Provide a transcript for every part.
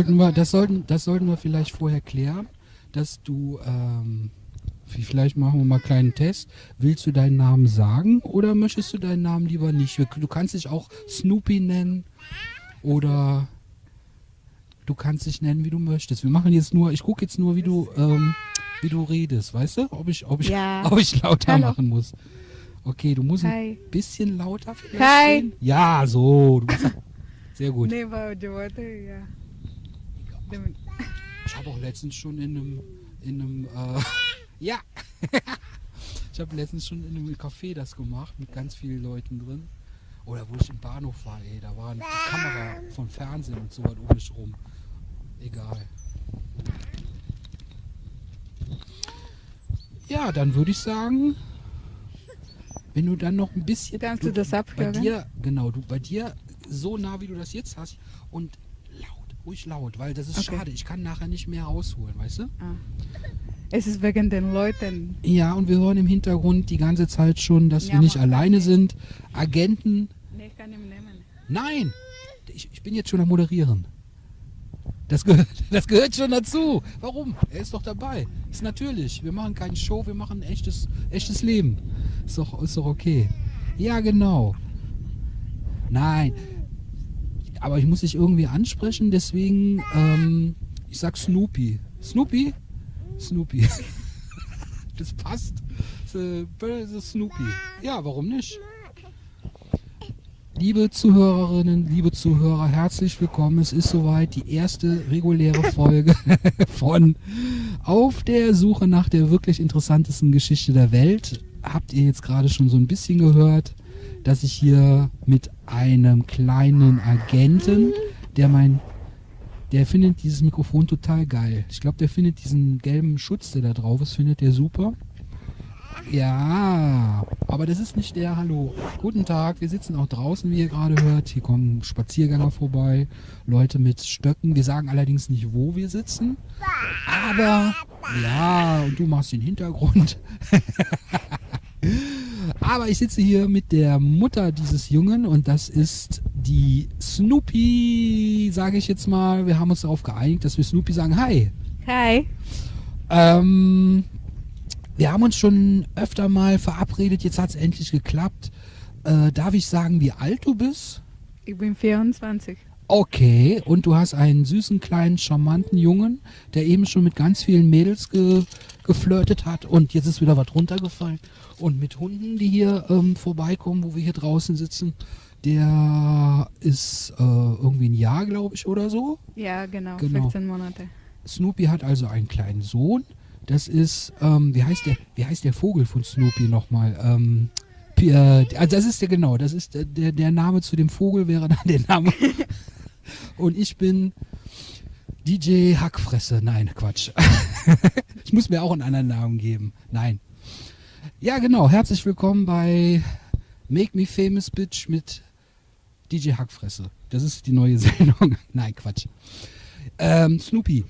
Das sollten wir, das sollten, das sollten wir vielleicht vorher klären, dass du, ähm, vielleicht machen wir mal einen kleinen Test. Willst du deinen Namen sagen oder möchtest du deinen Namen lieber nicht? Du kannst dich auch Snoopy nennen oder du kannst dich nennen, wie du möchtest. Wir machen jetzt nur, ich gucke jetzt nur, wie du, ähm, wie du redest, weißt du? Ob ich, ob ich, Ja. ob ich lauter Hallo. machen muss. Okay, du musst Hi. ein bisschen lauter vielleicht Hi. Ja, so. Sehr gut. Nee, aber die Worte, ja. Ich habe auch letztens schon in einem, in einem, äh, ja, ich habe letztens schon in einem Café das gemacht mit ganz vielen Leuten drin. Oder wo ich im Bahnhof war, ey, da war eine Kamera vom Fernsehen und so was um mich rum. Egal. Ja, dann würde ich sagen, wenn du dann noch ein bisschen. Kannst du das Bei abhören? dir, genau, du bei dir so nah wie du das jetzt hast und ruhig laut, weil das ist Okay. schade. Ich kann nachher nicht mehr rausholen, weißt du? Ah. Es ist wegen den Leuten. Ja, und wir hören im Hintergrund die ganze Zeit schon, dass Ja, wir nicht alleine sind. Agenten. Nee, ich kann ihn nehmen. Nein! Ich, ich bin jetzt schon am Moderieren. Das gehört, das gehört schon dazu. Warum? Er ist doch dabei. Ist natürlich. Wir machen keine Show, wir machen ein echtes, echtes Leben. Ist doch, ist doch okay. Ja, genau. Nein. Aber ich muss dich irgendwie ansprechen, deswegen, ähm, ich sag Snoopy. Snoopy? Snoopy. das passt. Äh, das Snoopy. Ja, warum nicht? Liebe Zuhörerinnen, liebe Zuhörer, herzlich willkommen. Es ist soweit die erste reguläre Folge von Auf der Suche nach der wirklich interessantesten Geschichte der Welt. Habt ihr jetzt gerade schon so ein bisschen gehört, dass ich hier mit einem kleinen Agenten, der mein, der findet dieses Mikrofon total geil. Ich glaube, der findet diesen gelben Schutz, der da drauf ist, findet der super. Ja, aber das ist nicht der. Hallo. Guten Tag. Wir sitzen auch draußen, wie ihr gerade hört. Hier kommen Spaziergänger vorbei, Leute mit Stöcken. Wir sagen allerdings nicht, wo wir sitzen. Aber ja, und du machst den Hintergrund. aber ich sitze hier mit der Mutter dieses Jungen und das ist die Snoopy, sage ich jetzt mal. Wir haben uns darauf geeinigt, dass wir Snoopy sagen. Hi. Hi. Ähm, wir haben uns schon öfter mal verabredet, jetzt hat es endlich geklappt. Äh, darf ich sagen, wie alt du bist? Ich bin 24. Okay, und du hast einen süßen, kleinen, charmanten Jungen, der eben schon mit ganz vielen Mädels ge geflirtet hat und jetzt ist wieder was runtergefallen. Und mit Hunden, die hier ähm, vorbeikommen, wo wir hier draußen sitzen, der ist äh, irgendwie ein Jahr, glaube ich, oder so. Ja, genau, Genau. 14 Monate. Snoopy hat also einen kleinen Sohn. Das ist, ähm, wie heißt der, wie heißt der Vogel von Snoopy nochmal? Ähm, äh, also das ist der genau, das ist der, der, der Name zu dem Vogel wäre dann der Name. Und ich bin DJ Hackfresse. Nein, Quatsch. ich muss mir auch einen anderen Namen geben. Nein. Ja, genau. Herzlich willkommen bei Make Me Famous Bitch mit DJ Hackfresse. Das ist die neue Sendung. Nein, Quatsch. Ähm, Snoopy,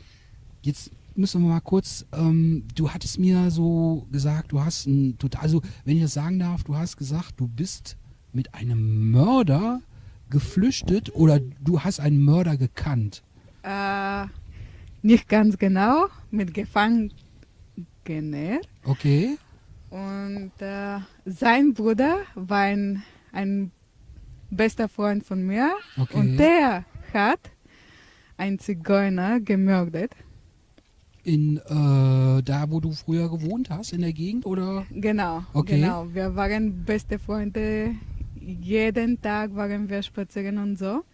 jetzt müssen wir mal kurz, ähm, du hattest mir so gesagt, du hast ein total, also wenn ich das sagen darf, du hast gesagt, du bist mit einem Mörder geflüchtet oder du hast einen Mörder gekannt. Äh, nicht ganz genau, mit Gefangener. Okay? Und äh, sein Bruder war ein, ein bester Freund von mir. Okay. Und der hat einen Zigeuner gemordet. In äh, da, wo du früher gewohnt hast, in der Gegend oder? Genau, Okay. genau. Wir waren beste Freunde. Jeden Tag waren wir spazieren und so.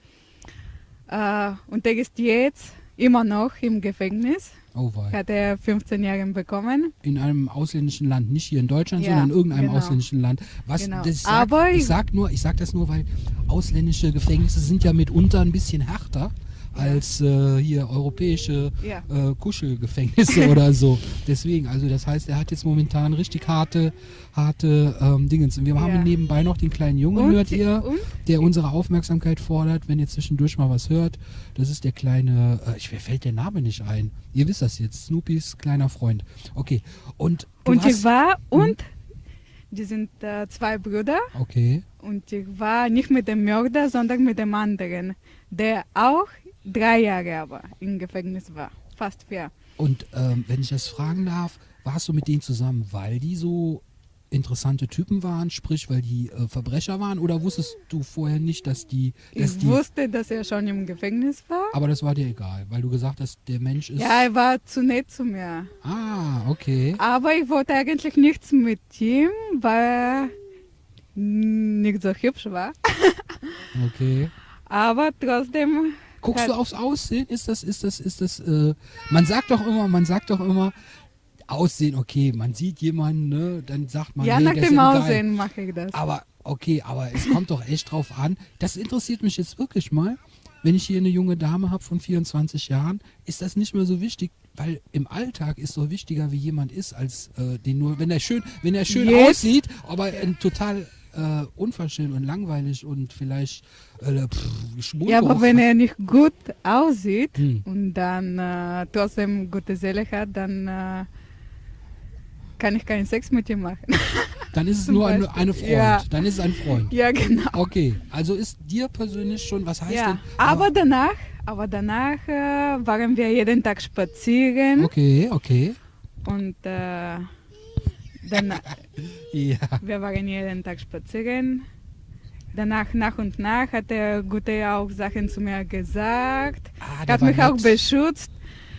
Äh, und der ist jetzt immer noch im Gefängnis. Oh wei. Hat er 15 Jahre bekommen. In einem ausländischen Land, nicht hier in Deutschland, Ja, sondern in irgendeinem genau. ausländischen Land. Was Genau. das sagt, Aber ich sag nur, ich sag das nur, weil ausländische Gefängnisse sind ja mitunter ein bisschen härter als äh, hier europäische Ja. äh, Kuschelgefängnisse oder so. Deswegen, also das heißt, er hat jetzt momentan richtig harte, harte ähm, Dingens. Und wir haben Ja. nebenbei noch den kleinen Jungen, Und- hört ihr, und? der unsere Aufmerksamkeit fordert, wenn ihr zwischendurch mal was hört. Das ist der kleine, äh, ich, mir fällt der Name nicht ein. Ihr wisst das jetzt, Snoopys kleiner Freund. Okay, und Und hast, ich war, und die sind äh, zwei Brüder. Okay, Und ich war nicht mit dem Mörder, sondern mit dem anderen, der auch drei Jahre aber im Gefängnis war. Fast vier. Und ähm, wenn ich das fragen darf, warst du mit denen zusammen, weil die so interessante Typen waren, sprich, weil die äh, Verbrecher waren, oder wusstest du vorher nicht, dass die, dass Ich die, wusste, dass er schon im Gefängnis war. aber das war dir egal, weil du gesagt hast, der Mensch ist. Ja, er war zu nett zu mir. Ah, okay. Aber ich wollte eigentlich nichts mit ihm, weil er nicht so hübsch war. Okay. Aber trotzdem, Guckst du aufs Aussehen? Ist das, ist das, ist das, äh, man sagt doch immer, man sagt doch immer, Aussehen, okay, man sieht jemanden, ne, dann sagt man, ja, hey, nach dem. Aussehen mache ich das. Aber, okay, aber es kommt doch echt drauf an. Das interessiert mich jetzt wirklich mal. Wenn ich hier eine junge Dame habe von 24 Jahren, ist das nicht mehr so wichtig, weil im Alltag ist doch wichtiger, wie jemand ist, als äh, den nur, wenn er schön, wenn er schön Jetzt- aussieht, aber ein total äh, unverschämt und langweilig und vielleicht äh, pff, Ja, aber wenn er nicht gut aussieht Hm. und dann äh, trotzdem gute Seele hat, dann äh, kann ich keinen Sex mit ihm machen. dann ist es nur eine, Beispiel. eine Freund. Ja. Dann ist es ein Freund. ja, genau. Okay, also ist dir persönlich schon, was heißt Ja, denn? aber danach, aber danach äh, waren wir jeden Tag spazieren Okay, okay. und dann, Ja. wir waren jeden Tag spazieren. Danach, nach und nach, hat er gute auch Sachen zu mir gesagt. Ah, Er hat mich auch nett. beschützt.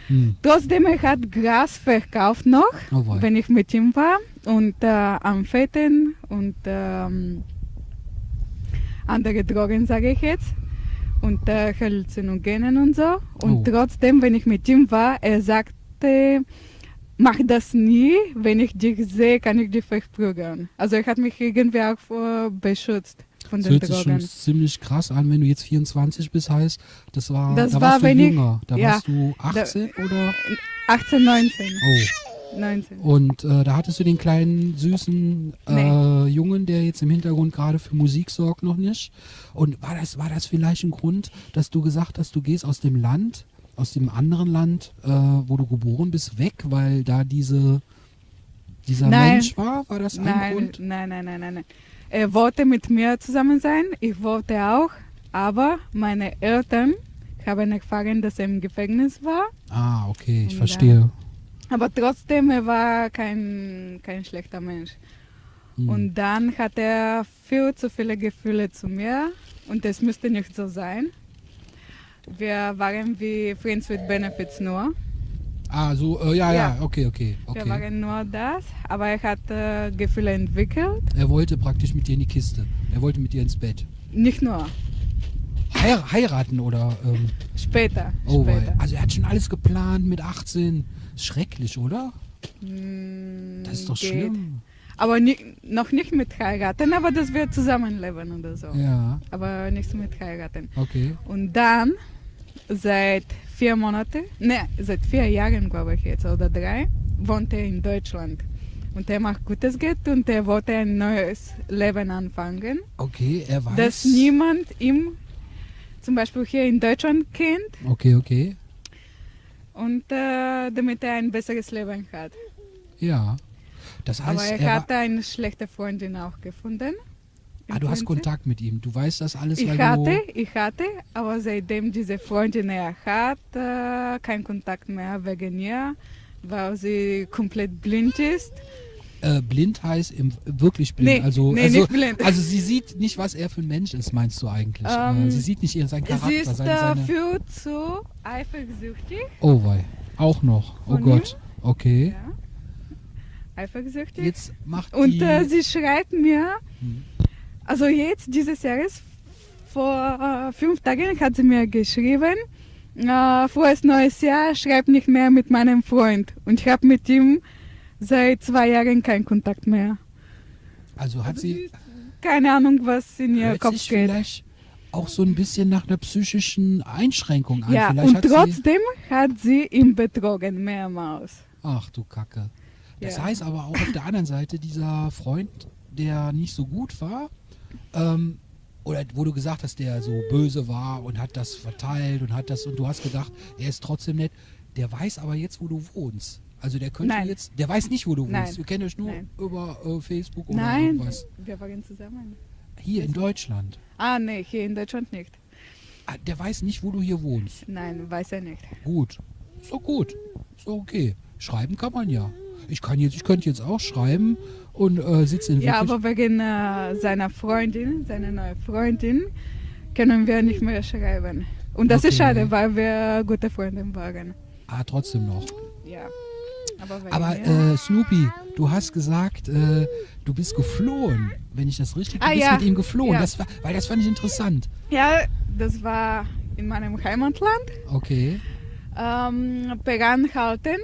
Hm. Trotzdem, er hat Gras verkauft noch, Oh, wenn ich mit ihm war. Und äh, Amphetaminen und ähm, andere Drogen, sage ich jetzt. Und äh, Halluzinogenen und so. Und Oh. trotzdem, wenn ich mit ihm war, er sagte, mach das nie. Wenn ich dich sehe, kann ich dich verprügeln. Also er hat mich irgendwie auch äh, beschützt von Das den hört sich schon ziemlich krass an, wenn du jetzt 24 bist, heißt, das war, Das da war, warst du wenn ich- jünger. Da ja, warst du 18 oder? 18, 19. Oh. 19. Und äh, da hattest du den kleinen, süßen äh, Jungen, der jetzt im Hintergrund gerade für Musik sorgt, noch nicht. Und war das, war das vielleicht ein Grund, dass du gesagt hast, du gehst aus dem Land, aus dem anderen Land, äh, wo du geboren bist, weg, weil da diese, dieser Nein. Mensch war? War das ein Nein, Grund? nein, nein, nein, nein, nein. Er wollte mit mir zusammen sein, ich wollte auch, aber meine Eltern haben erfahren, dass er im Gefängnis war. Ah, okay, ich Und verstehe. Aber trotzdem, er war kein, kein schlechter Mensch. Hm. Und dann hat er viel zu viele Gefühle zu mir und es müsste nicht so sein. Wir waren wie Friends with Benefits nur. Ah, so, äh, ja, ja, Ja. okay, okay, Wir okay. waren nur das, aber er hat äh, Gefühle entwickelt. Er wollte praktisch mit dir in die Kiste. Er wollte mit dir ins Bett. Nicht nur, Heir heiraten oder. Ähm, später. oh, später. also er hat schon alles geplant mit 18. Schrecklich, oder? Mm, Das ist doch geht. schlimm. Aber ni noch nicht mit heiraten, aber dass wir zusammenleben oder so. Ja, Aber nicht mit heiraten. okay. Und dann, seit vier Monaten, ne, seit vier Jahren glaube ich jetzt, oder drei, wohnt er in Deutschland. Und er macht gutes Geld und er wollte ein neues Leben anfangen, Okay, er weiß. dass niemand ihm zum Beispiel hier in Deutschland kennt Okay, okay. und äh, damit er ein besseres Leben hat. Ja. Das heißt, Aber er, er hat eine schlechte Freundin auch gefunden. Ah, du hast. Kontakt mit ihm. Du weißt das alles, Ich weil hatte, du. ich hatte, aber seitdem diese Freundin er hat, äh, kein Kontakt mehr wegen ihr, weil sie komplett blind ist. Äh, blind heißt im, wirklich blind. Nee, also, nee, also, blind. also sie sieht nicht, was er für ein Mensch ist, meinst du eigentlich? Ähm, äh, sie sieht nicht ihren, seinen Charakter, sie ist seine, dafür zu eifersüchtig. Oh wei. Auch noch. Oh Von Gott. Okay. Ja. Eifersüchtig. Jetzt macht Und äh, sie schreibt mir, Hm. Also jetzt dieses Jahres, vor äh, fünf Tagen hat sie mir geschrieben, äh, frohes neues Jahr, schreib nicht mehr mit meinem Freund. Und ich habe mit ihm seit zwei Jahren keinen Kontakt mehr. also hat sie. Keine Ahnung, was in ihr Kopf geht. vielleicht auch so ein bisschen nach einer psychischen Einschränkung an. Ja, vielleicht und hat sie, trotzdem hat sie ihn betrogen, mehrmals. Ach du Kacke. Das Ja. heißt aber auch auf der anderen Seite, dieser Freund, der nicht so gut war, ähm, oder wo du gesagt hast, der so böse war und hat das verteilt und hat das und du hast gedacht, er ist trotzdem nett, der weiß aber jetzt, wo du wohnst. Also der könnte Nein. jetzt, der weiß nicht, wo du wohnst. Nein. Wir kennen euch nur Nein. über äh, Facebook oder Nein, irgendwas. wir waren zusammen. Hier in Deutschland. Ah, nee, hier in Deutschland nicht. Ah, der weiß nicht, wo du hier wohnst. Nein, weiß er nicht. Gut. Doch gut. Doch okay. Schreiben kann man ja. Ich kann jetzt, ich könnte jetzt auch schreiben und äh, sitze in Ja, aber wegen äh, seiner Freundin, seiner neuen Freundin, können wir nicht mehr schreiben. Und das ist Okay. schade, weil wir gute Freunde waren. Ah, trotzdem noch. Ja. Aber, Aber äh, Snoopy, du hast gesagt, äh, du bist geflohen. Wenn ich das richtig, du Ah, bist ja. mit ihm geflohen. Ja. Das war, weil das fand ich interessant. ja, das war in meinem Heimatland. Okay. Ähm, per Anhalten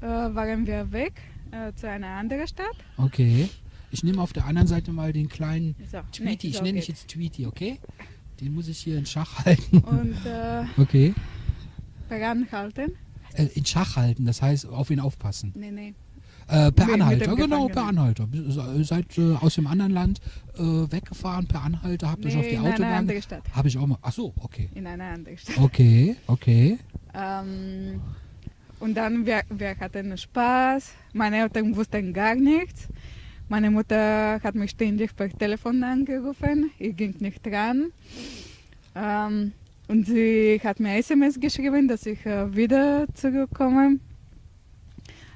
äh, waren wir weg äh, zu einer anderen Stadt. Okay. Ich nehme auf der anderen Seite mal den kleinen So, Tweety. nee, ich so nenne dich jetzt Tweety, okay? Den muss ich hier in Schach halten. Und äh, Okay. per Anhalten. Äh, in Schach halten, das heißt auf ihn aufpassen. Nee, nee. Äh, per mit Anhalter, genau, per. Anhalter. Ihr seid äh, aus dem anderen Land äh, weggefahren per Anhalter, habt euch nee auf die in Autobahn. anderen Stadt. Habe ich auch mal. Ach so, okay. In einer anderen Stadt. Okay, okay. Ähm, und dann, wir, wir hatten Spaß. Meine Eltern wussten gar nichts. Meine Mutter hat mich ständig per Telefon angerufen. Ich ging nicht dran. Ähm, und sie hat mir SMS geschrieben, dass ich äh, wieder zurückkomme.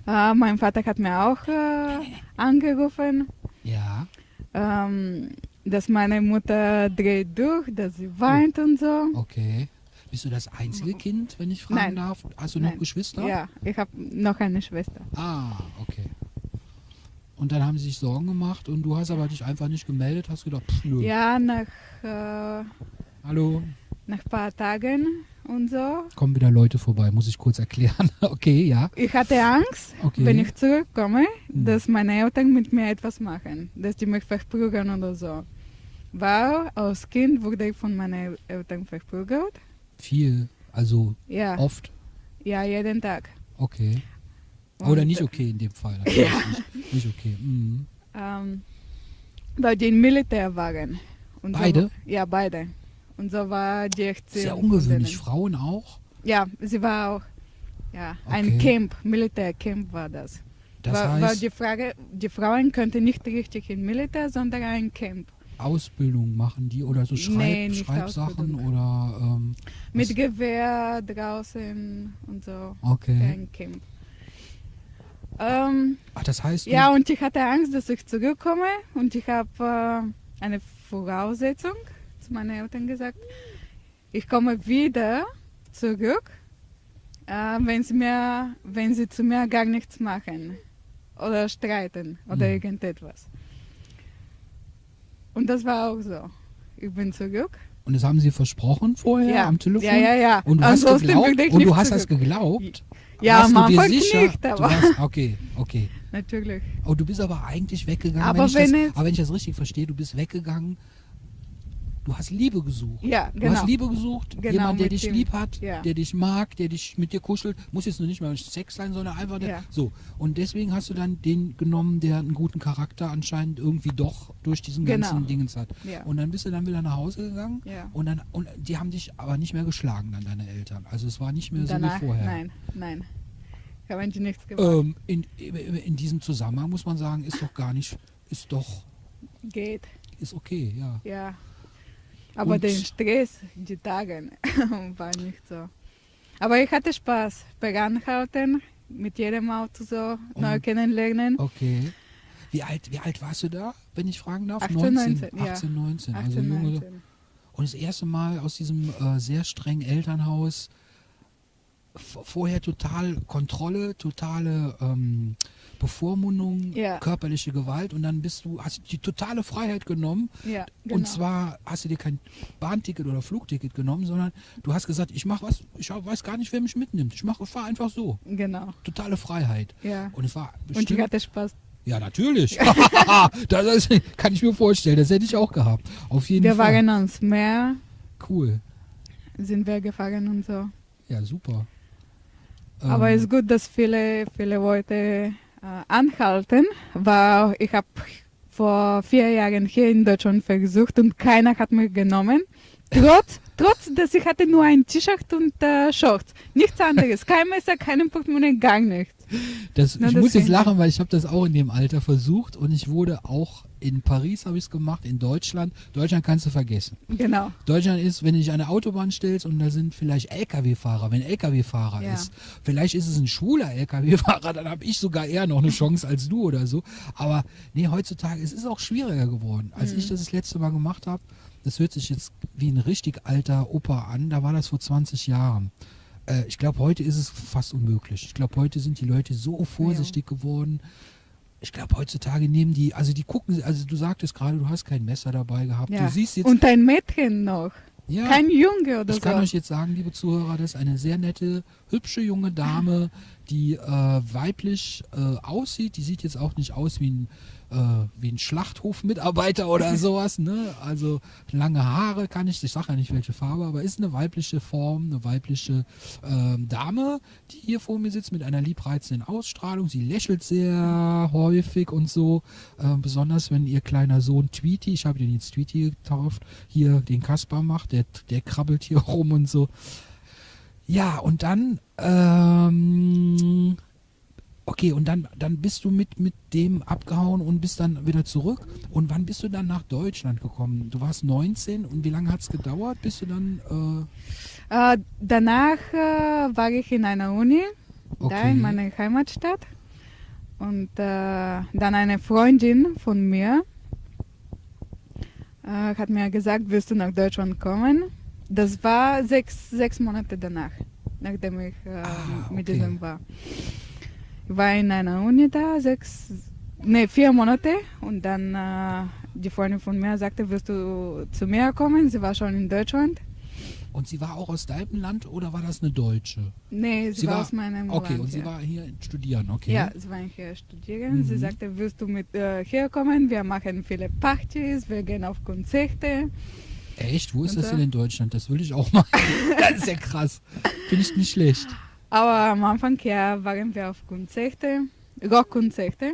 Äh, mein Vater hat mir auch äh, angerufen, Ja. ähm, dass meine Mutter dreht durch, dass sie weint und so. Okay. Bist du das einzige Kind, wenn ich fragen Nein. darf? Hast du noch Nein. Geschwister? Ja, ich habe noch eine Schwester. Ah, okay. Und dann haben sie sich Sorgen gemacht und du hast aber dich einfach nicht gemeldet, hast gedacht, pff, nö. Ja, nach, äh, Hallo, nach ein paar Tagen und so. kommen wieder Leute vorbei, muss ich kurz erklären. okay, ja. Ich hatte Angst, Okay. wenn ich zurückkomme, Hm. dass meine Eltern mit mir etwas machen, dass die mich verprügeln oder so. Weil als Kind wurde ich von meinen Eltern verprügelt. Viel, also Ja, oft. ja jeden Tag. Okay. Oder Und, nicht okay in dem Fall. natürlich Nicht, nicht okay. Mhm. Ähm, weil die im Militär waren. Und Beide? So, ja, beide. Und so war die Erziehung. Sehr ungewöhnlich. Frauen auch? Ja, sie war auch. Ja, ein Okay. Camp, Militärcamp war das. Das weil, weil heißt, die, Frage, die Frauen könnten nicht richtig in Militär, sondern ein Camp. Ausbildung machen die oder so Schreib, Nee, Schreibsachen oder. Ähm, Mit Gewehr draußen und so. Okay. Camp. Ähm, Ach, das heißt, ja, und ich hatte Angst, dass ich zurückkomme und ich habe äh, eine Voraussetzung zu meinen Eltern gesagt. Ich komme wieder zurück, äh, wenn, sie mir, wenn sie zu mir gar nichts machen oder streiten oder Mhm. irgendetwas. Und das war auch so. Ich bin zurück. und das haben sie versprochen vorher ja. am Telefon? ja, ja, ja. Und du hast Ansonsten geglaubt, und du hast das geglaubt? Ja, am Anfang nicht, aber warst, okay, okay. natürlich. Oh, du bist aber eigentlich weggegangen. Aber wenn ich das, aber wenn ich das richtig verstehe, du bist weggegangen. Du hast Liebe gesucht. Ja, Du genau. hast Liebe gesucht. Genau, Jemand, der dich dem- lieb hat, ja. der dich mag, der dich mit dir kuschelt. Muss jetzt nur nicht mal Sex sein, sondern einfach der, Ja. so. Und deswegen hast du dann den genommen, der einen guten Charakter anscheinend irgendwie doch durch diesen Genau. ganzen Dingens hat. Ja. Und dann bist du dann wieder nach Hause gegangen. Ja. Und dann und die haben dich aber nicht mehr geschlagen, dann deine Eltern. Also es war nicht mehr Danach, so wie vorher. nein, nein. Haben die nichts gemacht. Ähm, in, in diesem Zusammenhang muss man sagen, ist doch gar nicht, ist doch, Geht, ist okay, ja. ja. Aber Und- der Stress, die Tage, war nicht so. Aber ich hatte Spaß. Anhalten, mit jedem Auto so neu Und- kennenlernen. Okay. Wie alt, wie alt warst du da, wenn ich fragen darf? 18, 19, ja. 18, 19. also 18, junge, 19. Und das erste Mal aus diesem äh, sehr strengen Elternhaus vorher total Kontrolle, totale ähm, Bevormundung, Ja. körperliche Gewalt und dann bist du, hast du die totale Freiheit genommen Ja, genau. Und zwar hast du dir kein Bahnticket oder Flugticket genommen, sondern du hast gesagt, ich mache was, ich weiß gar nicht, wer mich mitnimmt. Ich mache, fahre einfach so. Genau, Totale Freiheit. ja. Und es war Und ich bestimmt. hatte Spaß. ja, natürlich. das ist, kann ich mir vorstellen. Das hätte ich auch gehabt. Auf jeden Wir Fall. waren ans Meer, Cool. sind wir gefahren und so. Ja, super. Aber Ähm, es ist gut, dass viele, viele Leute anhalten, weil ich habe vor vier Jahren hier in Deutschland versucht und keiner hat mich genommen. Trotz, trotz dass ich hatte nur ein T-Shirt und äh, Shorts. Nichts anderes. Kein Messer, kein Portemonnaie, gar nichts. Das, Na, ich das muss jetzt lachen, weil ich habe das auch in dem Alter versucht und ich wurde auch in Paris habe ich es gemacht, in Deutschland. Deutschland kannst du vergessen. Genau. Deutschland ist, wenn du dich an eine Autobahn stellst und da sind vielleicht LKW-Fahrer, wenn LKW-Fahrer Ja. ist, vielleicht ist es ein schwuler LKW-Fahrer, dann habe ich sogar eher noch eine Chance als du oder so. Aber nee, heutzutage, es ist auch schwieriger geworden. Als Mhm. ich das das letzte Mal gemacht habe, das hört sich jetzt wie ein richtig alter Opa an, da war das vor 20 Jahren. Äh, ich glaube, heute ist es fast unmöglich. Ich glaube, heute sind die Leute so vorsichtig geworden. Ich glaube, heutzutage nehmen die, also die gucken, also du sagtest gerade, du hast kein Messer dabei gehabt. Ja. Du siehst jetzt Und ein Mädchen noch. ja, Kein Junge oder ich kann so. euch jetzt sagen, liebe Zuhörer, das ist eine sehr nette, hübsche junge Dame, die äh, weiblich äh, aussieht. Die sieht jetzt auch nicht aus wie ein, äh, wie ein Schlachthofmitarbeiter oder sowas. Ne? Also lange Haare kann ich, ich sage ja nicht welche Farbe, aber ist eine weibliche Form, eine weibliche ähm, Dame, die hier vor mir sitzt mit einer liebreizenden Ausstrahlung. Sie lächelt sehr häufig und so, äh, besonders wenn ihr kleiner Sohn Tweety, ich habe den jetzt Tweety getauft, hier den Kasper macht, der, der krabbelt hier rum und so. Ja, und dann, ähm, okay, und dann, dann bist du mit, mit dem abgehauen und bist dann wieder zurück. Und wann bist du dann nach Deutschland gekommen? Du warst 19 und wie lange hat es gedauert, bis du dann, äh, Äh, danach äh, war ich in einer Uni, da Okay. in meiner Heimatstadt. Und äh, dann eine Freundin von mir äh, hat mir gesagt, willst du nach Deutschland kommen? Das war sechs, sechs Monate danach, nachdem ich äh, Ah, mit okay. diesem war. Ich war in einer Uni da, sechs, nee, vier Monate. Und dann äh, die Freundin von mir sagte, willst du zu mir kommen? Sie war schon in Deutschland. und sie war auch aus deinem Land oder war das eine Deutsche? Nee, sie, Sie war, war- aus meinem Okay, Land. und sie ja. war hier studieren, okay. Ja, sie war hier studieren. Sie Mhm. sagte, willst du mit äh, herkommen? Wir machen viele Partys, wir gehen auf Konzerte. Echt? Wo ist Und das denn in Deutschland? Das will ich auch mal. das ist ja krass. Finde ich nicht schlecht. Aber am Anfang ja, waren wir auf Konzerte, Rockkonzerte,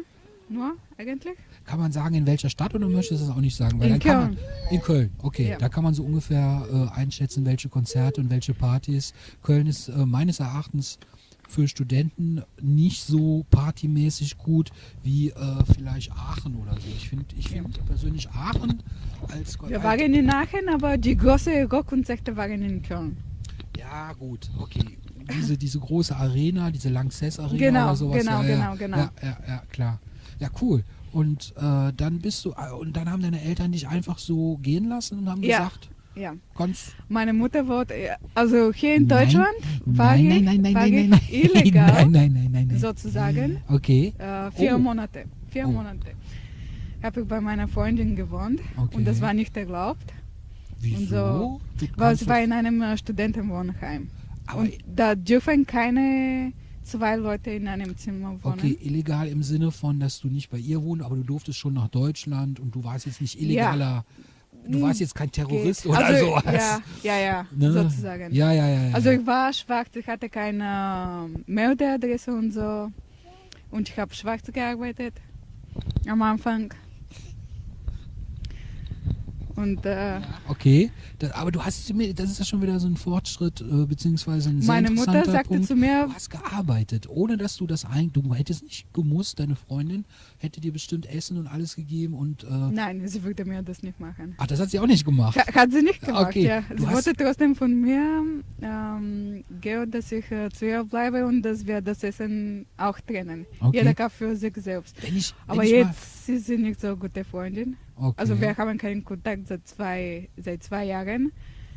nur eigentlich. Kann man sagen, in welcher Stadt oder möchtest du das auch nicht sagen? In Köln. Man, in Köln, okay. Ja. Da kann man so ungefähr äh, einschätzen, welche Konzerte und welche Partys. Köln ist äh, meines Erachtens für Studenten nicht so partymäßig gut wie äh, vielleicht Aachen oder so. Ich finde ich find persönlich Aachen als Wir waren in Aachen, aber die großen Rockkonzerte waren in Köln. Ja, gut, okay. Diese, diese große Arena, diese Lanxess Arena Genau, oder sowas. genau, ja, ja. genau, genau. Ja, ja, ja, klar. Ja, cool. Und äh, dann bist du, äh, und dann haben deine Eltern dich einfach so gehen lassen und haben Ja. gesagt, Ja. ganz. Meine Mutter wollte, also hier in Nein, Deutschland war nein, ich, nein, nein, nein, war nein, ich nein, nein. illegal, Nein, nein, nein, nein, nein. sozusagen. Okay. Äh, vier Oh. Monate. Vier Oh. Monate. Habe ich bei meiner Freundin gewohnt Okay. und das war nicht erlaubt, Wieso? und so, weil doch- war in einem äh, Studentenwohnheim. Aber, Und da dürfen keine zwei Leute in einem Zimmer wohnen. okay, illegal im Sinne von, dass du nicht bei ihr wohnst, aber du durftest schon nach Deutschland und du warst jetzt nicht illegaler. Du Hm, warst jetzt kein Terrorist Geht. oder also, sowas. Ja, ja, ja, Ne? sozusagen. Ja, ja, ja. ja. Also ich war schwarz, ich hatte keine ähm, Meldeadresse und so. Und ich habe schwarz gearbeitet am Anfang. Und äh, Okay, da, aber du hast mir, das ist ja schon wieder so ein Fortschritt, äh, beziehungsweise ein sehr meine Mutter sagte Punkt. zu mir, Du hast gearbeitet, ohne dass du das ein, du hättest nicht gemusst, deine Freundin hätte dir bestimmt Essen und alles gegeben und, äh, nein, sie würde mir das nicht machen. ach, das hat sie auch nicht gemacht. Ha- Hat sie nicht gemacht, Okay, ja. Sie wollte trotzdem von mir ähm, gehen, dass ich äh, zu ihr bleibe und dass wir das Essen auch trennen. Okay. Jeder kann für sich selbst. Wenn ich, wenn Aber jetzt ist sie nicht so gute Freundin. Okay. Also wir haben keinen Kontakt seit zwei, seit zwei Jahren.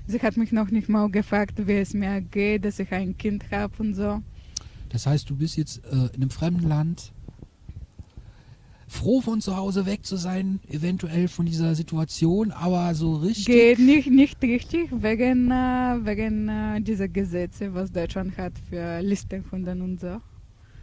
Sie hat mich noch nicht mal gefragt, wie es mir geht, dass ich ein Kind habe und so. Das heißt, du bist jetzt äh, in einem fremden Land, froh von zu Hause weg zu sein, eventuell von dieser Situation, aber so richtig. Geht nicht, nicht richtig wegen, äh, wegen äh, dieser Gesetze, was Deutschland hat für Listenhunden und so.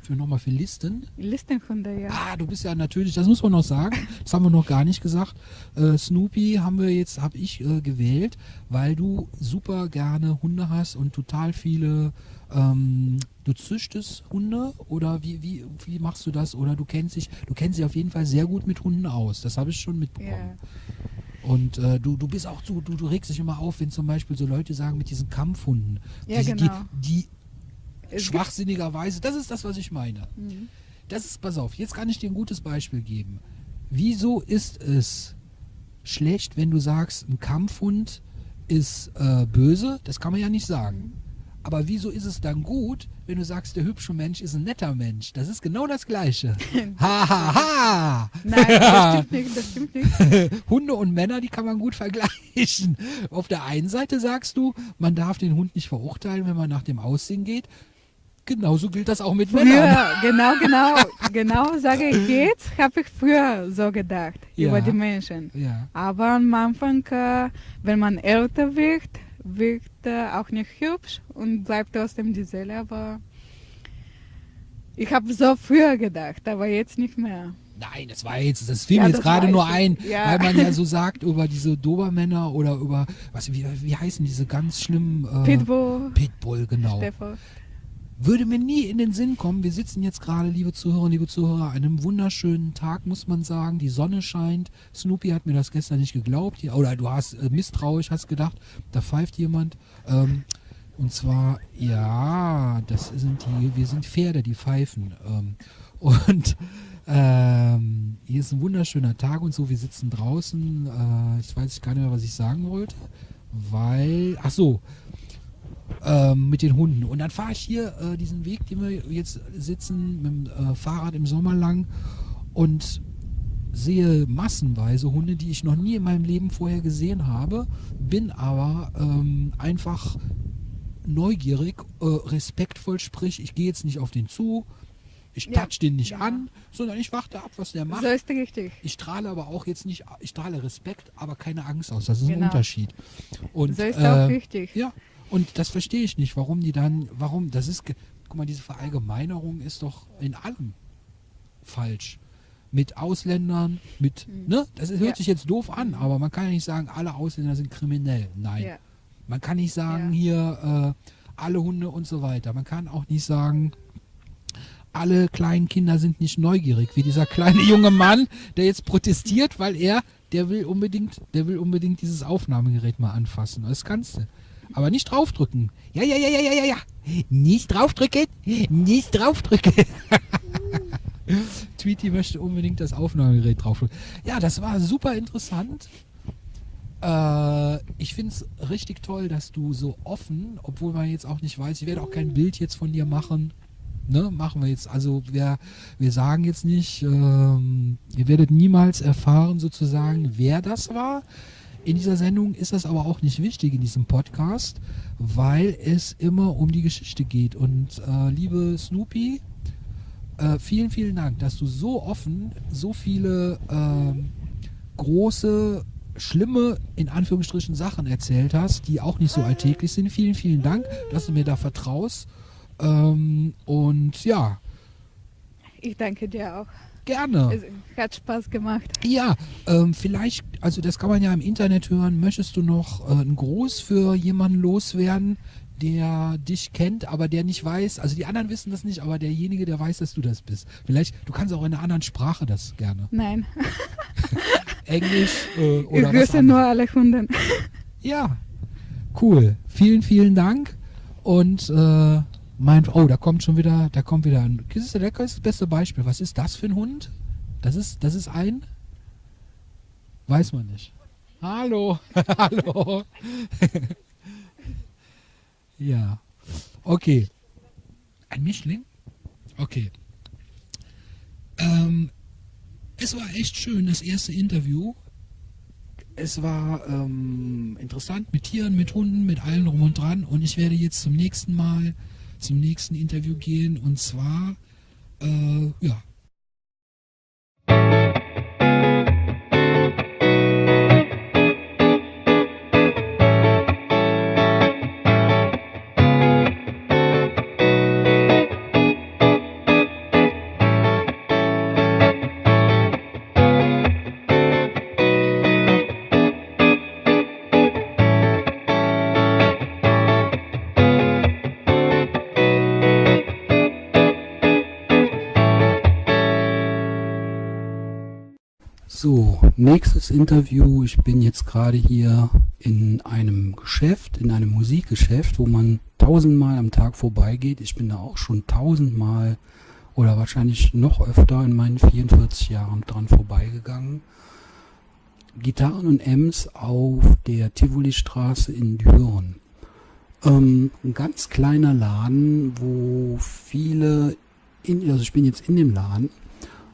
Für nochmal für Listen. Listenhunde, ja. Ah, du bist ja natürlich, das muss man noch sagen, das haben wir noch gar nicht gesagt. Äh, Snoopy haben wir jetzt, habe ich äh, gewählt, weil du super gerne Hunde hast und total viele, ähm, du züchtest Hunde oder wie, wie, wie machst du das? Oder du kennst dich, du kennst dich auf jeden Fall sehr gut mit Hunden aus, das habe ich schon mitbekommen. Ja, Und äh, du, du bist auch so, du, du regst dich immer auf, wenn zum Beispiel so Leute sagen mit diesen Kampfhunden, Ja, die, genau. die, die Es schwachsinnigerweise, das ist das, was ich meine. Mhm. Das ist, pass auf, jetzt kann ich dir ein gutes Beispiel geben. wieso ist es schlecht, wenn du sagst, ein Kampfhund ist äh, böse? Das kann man ja nicht sagen. Aber wieso ist es dann gut, wenn du sagst, der hübsche Mensch ist ein netter Mensch? Das ist genau das Gleiche. Ha, ha, ha! Nein, das stimmt nicht, das stimmt nicht. Hunde und Männer, die kann man gut vergleichen. Auf der einen Seite sagst du, man darf den Hund nicht verurteilen, wenn man nach dem Aussehen geht. Genauso gilt das auch mit Männern. Früher, genau, genau, genau sage ich jetzt, habe ich früher so gedacht Ja. über die Menschen. Ja. Aber am Anfang, äh, wenn man älter wird, wird er auch nicht hübsch und bleibt trotzdem dieselbe. Aber ich habe so früher gedacht, aber jetzt nicht mehr. Nein, das war jetzt, das fiel Ja, mir jetzt gerade nur ein, Ja. weil man ja so sagt über diese Dobermänner oder über, was, wie, wie heißen diese ganz schlimmen äh, Pitbull, Pitbull, genau. Stefan. Würde mir nie in den Sinn kommen. Wir sitzen jetzt gerade, liebe Zuhörer, liebe Zuhörer, an einem wunderschönen Tag, muss man sagen. Die Sonne scheint. Snoopy hat mir das gestern nicht geglaubt. Oder du hast äh, misstrauisch, hast gedacht, da pfeift jemand. Ähm, und zwar, ja, das sind die, wir sind Pferde, die pfeifen. Ähm, und ähm, hier ist ein wunderschöner Tag und so. Wir sitzen draußen. Äh, ich weiß gar nicht mehr, was ich sagen wollte. Weil, ach so, ähm, mit den Hunden. Und dann fahre ich hier äh, diesen Weg, den wir jetzt sitzen, mit dem äh, Fahrrad im Sommer lang und sehe massenweise Hunde, die ich noch nie in meinem Leben vorher gesehen habe, bin aber ähm, einfach neugierig, äh, respektvoll, sprich, ich gehe jetzt nicht auf den zu, ich Ja. touch den nicht Ja. an, sondern ich warte ab, was der macht. So ist richtig. Ich strahle aber auch jetzt nicht, ich strahle Respekt, aber keine Angst aus. Das ist ein Genau. Unterschied. Und, So ist äh, auch richtig. ja, und das verstehe ich nicht, warum die dann, warum, das ist, guck mal, diese Verallgemeinerung ist doch in allem falsch. Mit Ausländern, mit, ne, das hört Ja. sich jetzt doof an, aber man kann ja nicht sagen, alle Ausländer sind kriminell. Nein. Ja. Man kann nicht sagen, Ja. hier, äh, alle Hunde und so weiter. Man kann auch nicht sagen, alle kleinen Kinder sind nicht neugierig, wie dieser kleine junge Mann, der jetzt protestiert, weil er, der will unbedingt, der will unbedingt dieses Aufnahmegerät mal anfassen. Das kannst du. Aber nicht draufdrücken. Ja, ja, ja, ja, ja, ja, ja. Nicht draufdrücken. Nicht draufdrücken. Tweety möchte unbedingt das Aufnahmegerät draufdrücken. Ja, das war super interessant. Äh, ich finde es richtig toll, dass du so offen, obwohl man jetzt auch nicht weiß, ich werde auch kein Bild jetzt von dir machen. Ne, machen wir jetzt. Also wir, wir sagen jetzt nicht, ähm, ihr werdet niemals erfahren sozusagen, wer das war. In dieser Sendung ist das aber auch nicht wichtig in diesem Podcast, weil es immer um die Geschichte geht. Und äh, liebe Snoopy, äh, vielen, vielen Dank, dass du so offen so viele ähm, große, schlimme, in Anführungsstrichen, Sachen erzählt hast, die auch nicht so alltäglich sind. Vielen, vielen Dank, dass du mir da vertraust. Ähm, und ja, Ich danke dir auch. Gerne. Hat Spaß gemacht. Ja, ähm, vielleicht, also das kann man ja im Internet hören. Möchtest du noch äh, einen Gruß für jemanden loswerden, der dich kennt, aber der nicht weiß, also die anderen wissen das nicht, aber derjenige, der weiß, dass du das bist. Vielleicht, du kannst auch in einer anderen Sprache das gerne. Nein, Englisch äh, ich oder was grüße nur alle Hunden. Ja, cool. Vielen, vielen Dank. Und äh, mein, oh, da kommt schon wieder, da kommt wieder ein, das ist, das beste Beispiel. Was ist das für ein Hund? Das ist, das ist ein, weiß man nicht. Hallo, hallo. ja, okay. Ein Mischling? Okay. Ähm, es war echt schön, das erste Interview. Es war ähm, interessant mit Tieren, mit Hunden, mit allen drum und dran. Und ich werde jetzt zum nächsten Mal, zum nächsten Interview gehen. Und zwar, äh, ja. Nächstes Interview. Ich bin jetzt gerade hier in einem Geschäft, in einem Musikgeschäft, wo man tausendmal am Tag vorbeigeht. Ich bin da auch schon tausendmal oder wahrscheinlich noch öfter in meinen 44 Jahren dran vorbeigegangen. Gitarren und Ems auf der Tivoli-Straße in Düren. Ähm, ein ganz kleiner Laden, wo viele, in, also ich bin jetzt in dem Laden,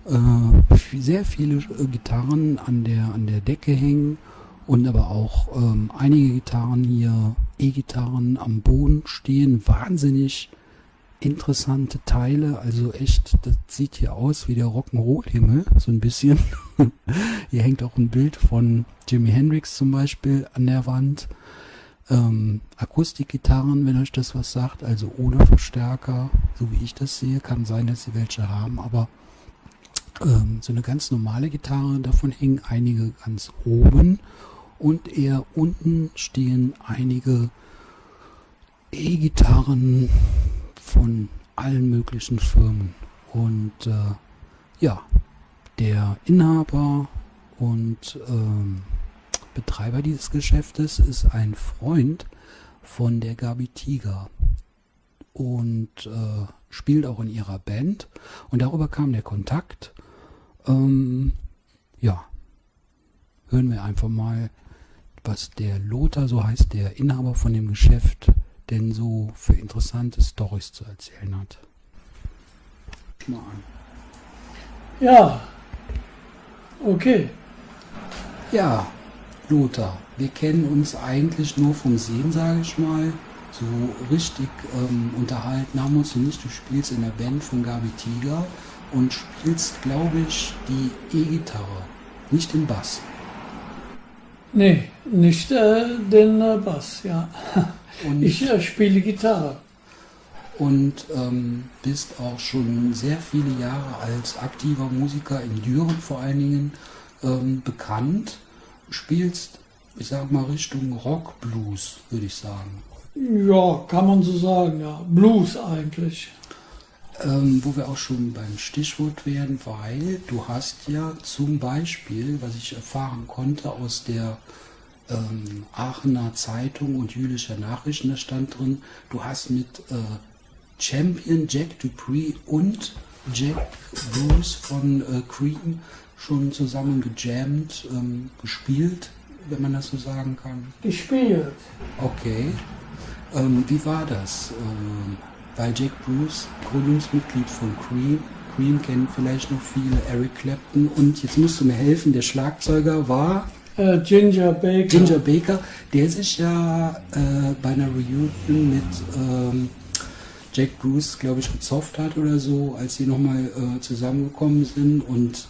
äh, sehr viele äh, Gitarren an der, an der Decke hängen und aber auch ähm, einige Gitarren hier, E-Gitarren am Boden stehen, wahnsinnig interessante Teile, also echt, das sieht hier aus wie der Rock'n'Roll-Himmel, so ein bisschen. hier hängt auch ein Bild von Jimi Hendrix zum Beispiel an der Wand. Ähm, Akustikgitarren, wenn euch das was sagt, also ohne Verstärker, so wie ich das sehe, kann sein, dass sie welche haben, aber ähm, so eine ganz normale Gitarre, davon hängen einige ganz oben und eher unten stehen einige E-Gitarren von allen möglichen Firmen. Und äh, ja, der Inhaber und ähm, Betreiber dieses Geschäftes ist ein Freund von der Gabi Tiger und äh, spielt auch in ihrer Band. Und darüber kam der Kontakt. Ähm, ja, hören wir einfach mal was der Lothar, so heißt der Inhaber von dem Geschäft, denn so für interessante Stories zu erzählen hat. Mal an. Ja, okay. Ja, Lothar, wir kennen uns eigentlich nur vom Sehen, sage ich mal. So richtig ähm, unterhalten haben wir uns noch nicht. Du spielst in der Band von Gabi Tiger und spielst, glaube ich, die E-Gitarre, nicht den Bass. Nee, nicht äh, den äh, Bass, ja. Und, Ich äh, spiele Gitarre. und ähm, bist auch schon sehr viele Jahre als aktiver Musiker in Düren vor allen Dingen ähm, bekannt. Spielst, ich sag mal, Richtung Rock, Blues, würde ich sagen. Ja, kann man so sagen, ja. Blues eigentlich. Ähm, wo wir auch schon beim Stichwort werden, weil du hast ja zum Beispiel, was ich erfahren konnte aus der ähm, Aachener Zeitung und jüdischer Nachrichten, da stand drin, du hast mit äh, Champion Jack Dupree und Jack Bruce von äh, Cream schon zusammen gejammt, ähm, gespielt, wenn man das so sagen kann. Gespielt. Okay. Ähm, wie war das? Ähm, weil Jack Bruce, Gründungsmitglied von Cream, Cream kennen vielleicht noch viele, Eric Clapton und jetzt musst du mir helfen, der Schlagzeuger war Äh, Ginger Baker. Ginger Baker, der sich ja äh, bei einer Reunion mit ähm, Jack Bruce, glaube ich, gezofft hat oder so, als sie nochmal äh, zusammengekommen sind und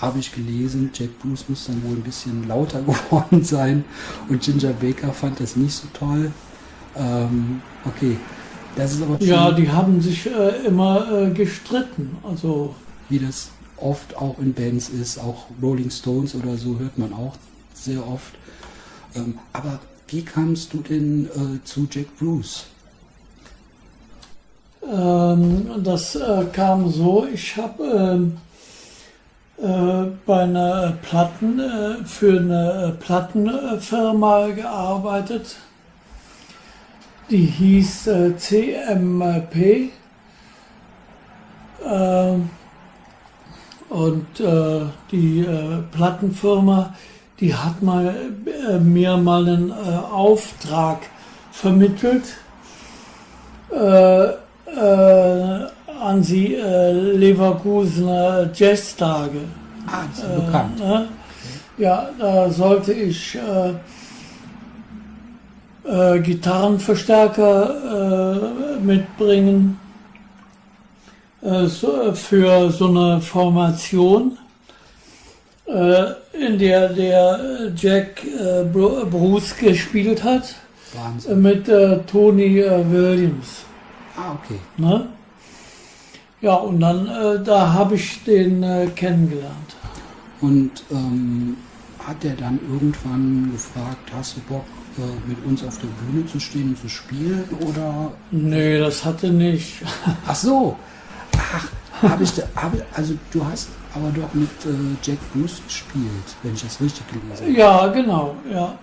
habe ich gelesen, Jack Bruce muss dann wohl ein bisschen lauter geworden sein und Ginger Baker fand das nicht so toll. Ähm, okay, das ist aber schon, Ja, die haben sich äh, immer äh, gestritten. Also, wie das oft auch in Bands ist, auch Rolling Stones oder so hört man auch sehr oft. Ähm, aber wie kamst du denn äh, zu Jack Bruce? ähm, das äh, kam so, ich habe ähm, äh, bei einer Platten, äh, für eine Plattenfirma gearbeitet. Die hieß äh, CMP. Ähm, und äh, die äh, Plattenfirma, die hat mal, äh, mir mal einen äh, Auftrag vermittelt äh, an die Leverkusener Jazztage. Ah, das ist bekannt. ne? Ja, da sollte ich äh, äh, Gitarrenverstärker äh, mitbringen äh, so, für so eine Formation, äh, in der der Jack äh, Bru- Bruce gespielt hat äh, Wahnsinn. mit äh, Tony äh, Williams. Ah, okay. Ne? Ja, und dann, äh, da habe ich den äh, kennengelernt. Und ähm, hat er dann irgendwann gefragt, hast du Bock, äh, mit uns auf der Bühne zu stehen und zu spielen? Oder Nee, das hatte nicht. Ach so. Ach, habe ich da, hab, also du hast aber doch mit äh, Jack Bruce gespielt, wenn ich das richtig gelesen habe. Ja, genau, ja.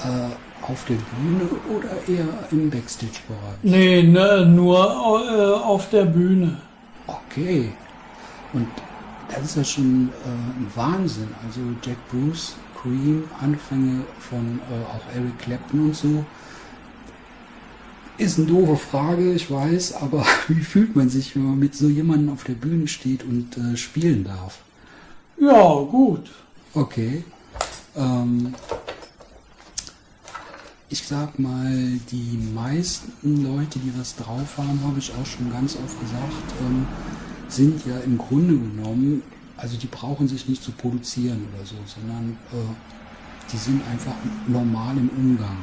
Äh, auf der Bühne oder eher im Backstage-Bereich? Nee, ne, nur äh, auf der Bühne. Okay. Und das ist ja schon äh, ein Wahnsinn. Also Jack Bruce, Cream, Anfänge von äh, auch Eric Clapton und so. Ist eine doofe Frage, ich weiß, aber wie fühlt man sich, wenn man mit so jemandem auf der Bühne steht und äh, spielen darf? Ja, gut. Okay. Ähm, ich sag mal, die meisten Leute, die was drauf haben, habe ich auch schon ganz oft gesagt, ähm, sind ja im Grunde genommen, also die brauchen sich nicht zu produzieren oder so, sondern äh, die sind einfach normal im Umgang.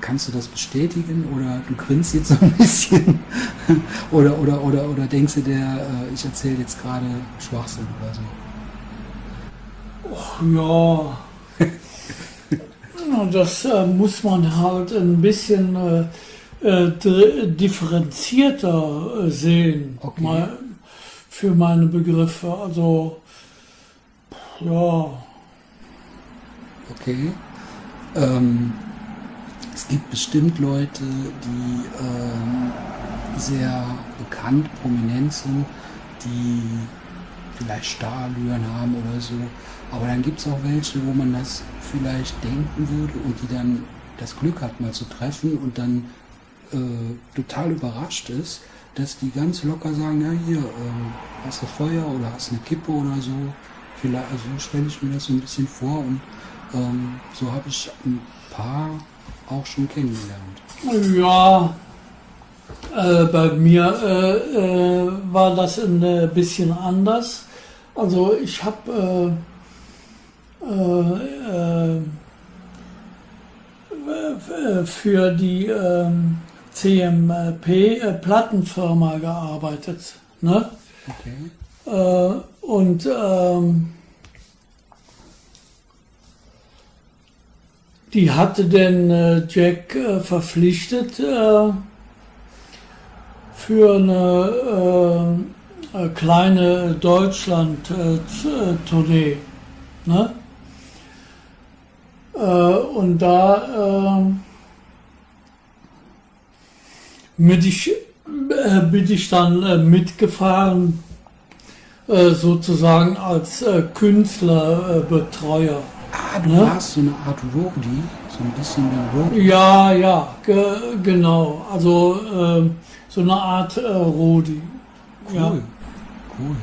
Kannst du das bestätigen oder du grinst jetzt so ein bisschen oder, oder, oder, oder denkst du der, äh, ich erzähle jetzt gerade Schwachsinn oder so? Ja. das äh, muss man halt ein bisschen äh, äh, differenzierter äh, sehen. Okay. Mal für meine Begriffe. Also, ja. Okay. Ähm, es gibt bestimmt Leute, die ähm, sehr bekannt, prominent sind, die vielleicht Starallüren haben oder so. Aber dann gibt es auch welche, wo man das vielleicht denken würde und die dann das Glück hat, mal zu treffen und dann äh, total überrascht ist, dass die ganz locker sagen, ja hier, ähm, hast du Feuer oder hast eine Kippe oder so. Vielleicht, also stelle ich mir das so ein bisschen vor und ähm, so habe ich ein paar auch schon kennengelernt. Ja, äh, bei mir äh, äh, war das ein äh, bisschen anders. Also ich habe äh, äh, für die ähm, CMP-Plattenfirma gearbeitet. Ne? Okay. Äh, und ähm, die hatte den äh, Jack äh, verpflichtet äh, für eine äh, äh, kleine Deutschland-Tournee. ne? Äh, und da äh, bin ich, äh, bin ich dann äh, mitgefahren, äh, sozusagen als äh, Künstlerbetreuer. Ah, du Ne? warst so eine Art Roadie, so ein bisschen wie Roadie. Ja, ja, ge genau. Also ähm, so eine Art äh, Rodi. Ja. Cool, cool.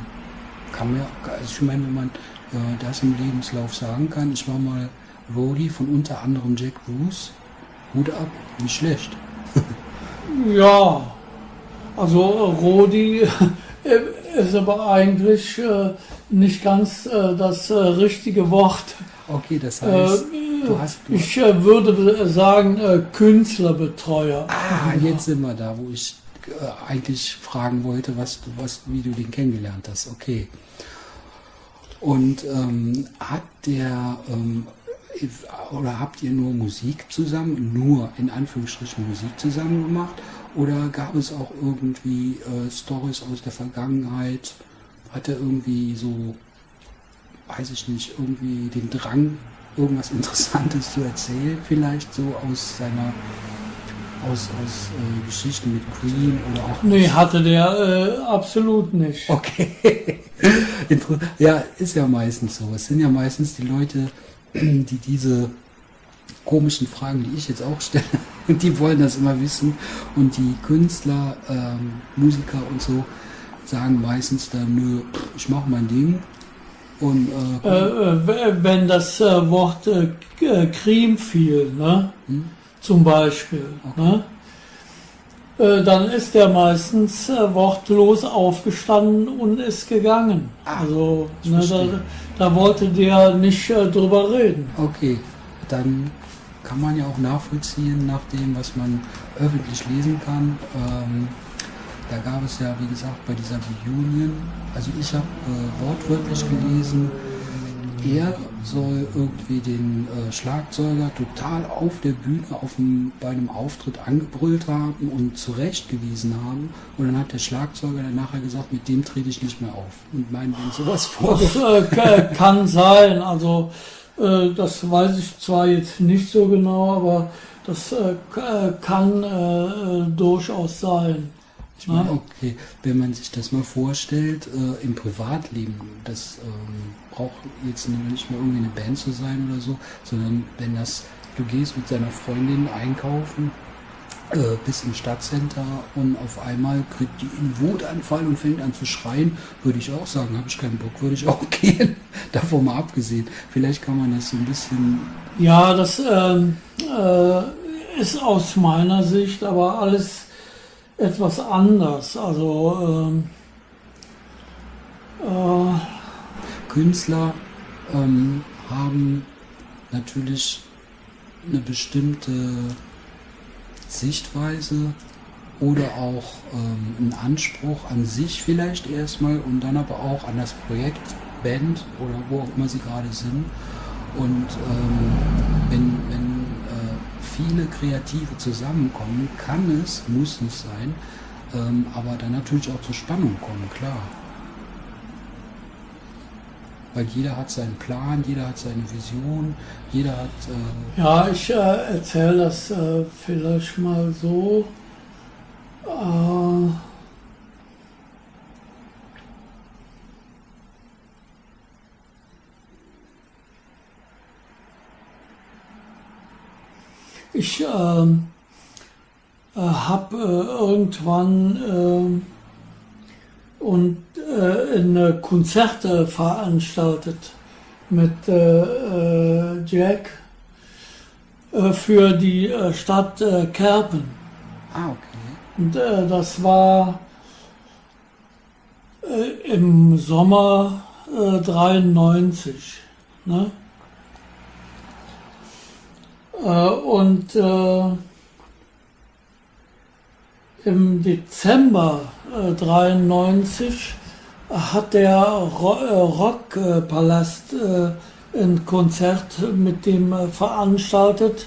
Kann mir, also ich meine, wenn man äh, das im Lebenslauf sagen kann, ich war mal Roadie von unter anderem Jack Bruce. Hut ab, nicht schlecht. Ja, also äh, Rodi äh, ist aber eigentlich äh, nicht ganz das richtige Wort. Okay, das heißt, du hast. Du, ich würde sagen Künstlerbetreuer. ah, jetzt sind wir da, wo ich eigentlich fragen wollte, was, du- was, wie du den kennengelernt hast. Okay. Und ähm, hat der ähm, oder habt ihr nur Musik zusammen, nur in Anführungsstrichen Musik zusammen gemacht? Oder gab es auch irgendwie äh, Stories aus der Vergangenheit? Hat er irgendwie so, weiß ich nicht, irgendwie den Drang, irgendwas Interessantes zu erzählen? Vielleicht so aus seiner, aus, aus äh, Geschichten mit Queen oder auch Nee, hatte der äh, absolut nicht. Okay. Ja, ist ja meistens so. Es sind ja meistens die Leute, die diese komischen Fragen, die ich jetzt auch stelle, die wollen das immer wissen. Und die Künstler, ähm, Musiker und so sagen meistens dann, nö, ich mache mein Ding. Und Äh, äh, äh, wenn das äh, Wort äh, K- äh, fiel, ne? Hm? zum Beispiel, ne? Äh, dann ist der meistens äh, wortlos aufgestanden und ist gegangen. Ah, also ne, da, da wollte der nicht äh, drüber reden. okay, dann kann man ja auch nachvollziehen, nach dem, was man öffentlich lesen kann. Ähm, da gab es ja, wie gesagt, bei dieser Reunion, also ich habe äh, wortwörtlich gelesen, er soll irgendwie den äh, Schlagzeuger total auf der Bühne auf dem, bei einem Auftritt angebrüllt haben und zurechtgewiesen haben. Und dann hat der Schlagzeuger dann nachher gesagt, mit dem trete ich nicht mehr auf. Und meinen, wenn sowas Das vorgefallen äh, kann sein, also äh, das weiß ich zwar jetzt nicht so genau, aber das äh, kann äh, äh, durchaus sein. Ich meine, Ja. okay, wenn man sich das mal vorstellt, äh, im Privatleben, das ähm, braucht jetzt nicht mal irgendwie eine Band zu sein oder so, sondern wenn das, du gehst mit seiner Freundin einkaufen, äh, bis im Stadtcenter und auf einmal kriegt die einen Wutanfall und fängt an zu schreien, würde ich auch sagen, habe ich keinen Bock, würde ich auch gehen. Davon mal abgesehen. Vielleicht kann man das so ein bisschen Ja, das ähm, äh, ist aus meiner Sicht aber alles etwas anders. Also ähm, äh, Künstler ähm, haben natürlich eine bestimmte Sichtweise oder auch ähm, einen Anspruch an sich vielleicht erstmal und dann aber auch an das Projekt, Band oder wo auch immer sie gerade sind. Und ähm, äh, viele Kreative zusammenkommen, kann es, muss nicht sein, ähm, aber dann natürlich auch zur Spannung kommen, klar. Weil jeder hat seinen Plan, jeder hat seine Vision, jeder hat. Äh, ja, ich äh, erzähle das äh, vielleicht mal so. Äh, Ich ähm, äh, habe äh, irgendwann ähm, und äh, eine Konzerte veranstaltet mit äh, äh, Jack äh, für die äh, Stadt äh, Kerpen. ah, okay. Und äh, das war äh, im Sommer äh, 93. Ne? Äh, und äh, im Dezember äh, 93 hat der äh, Rockpalast ein Konzert mit dem veranstaltet,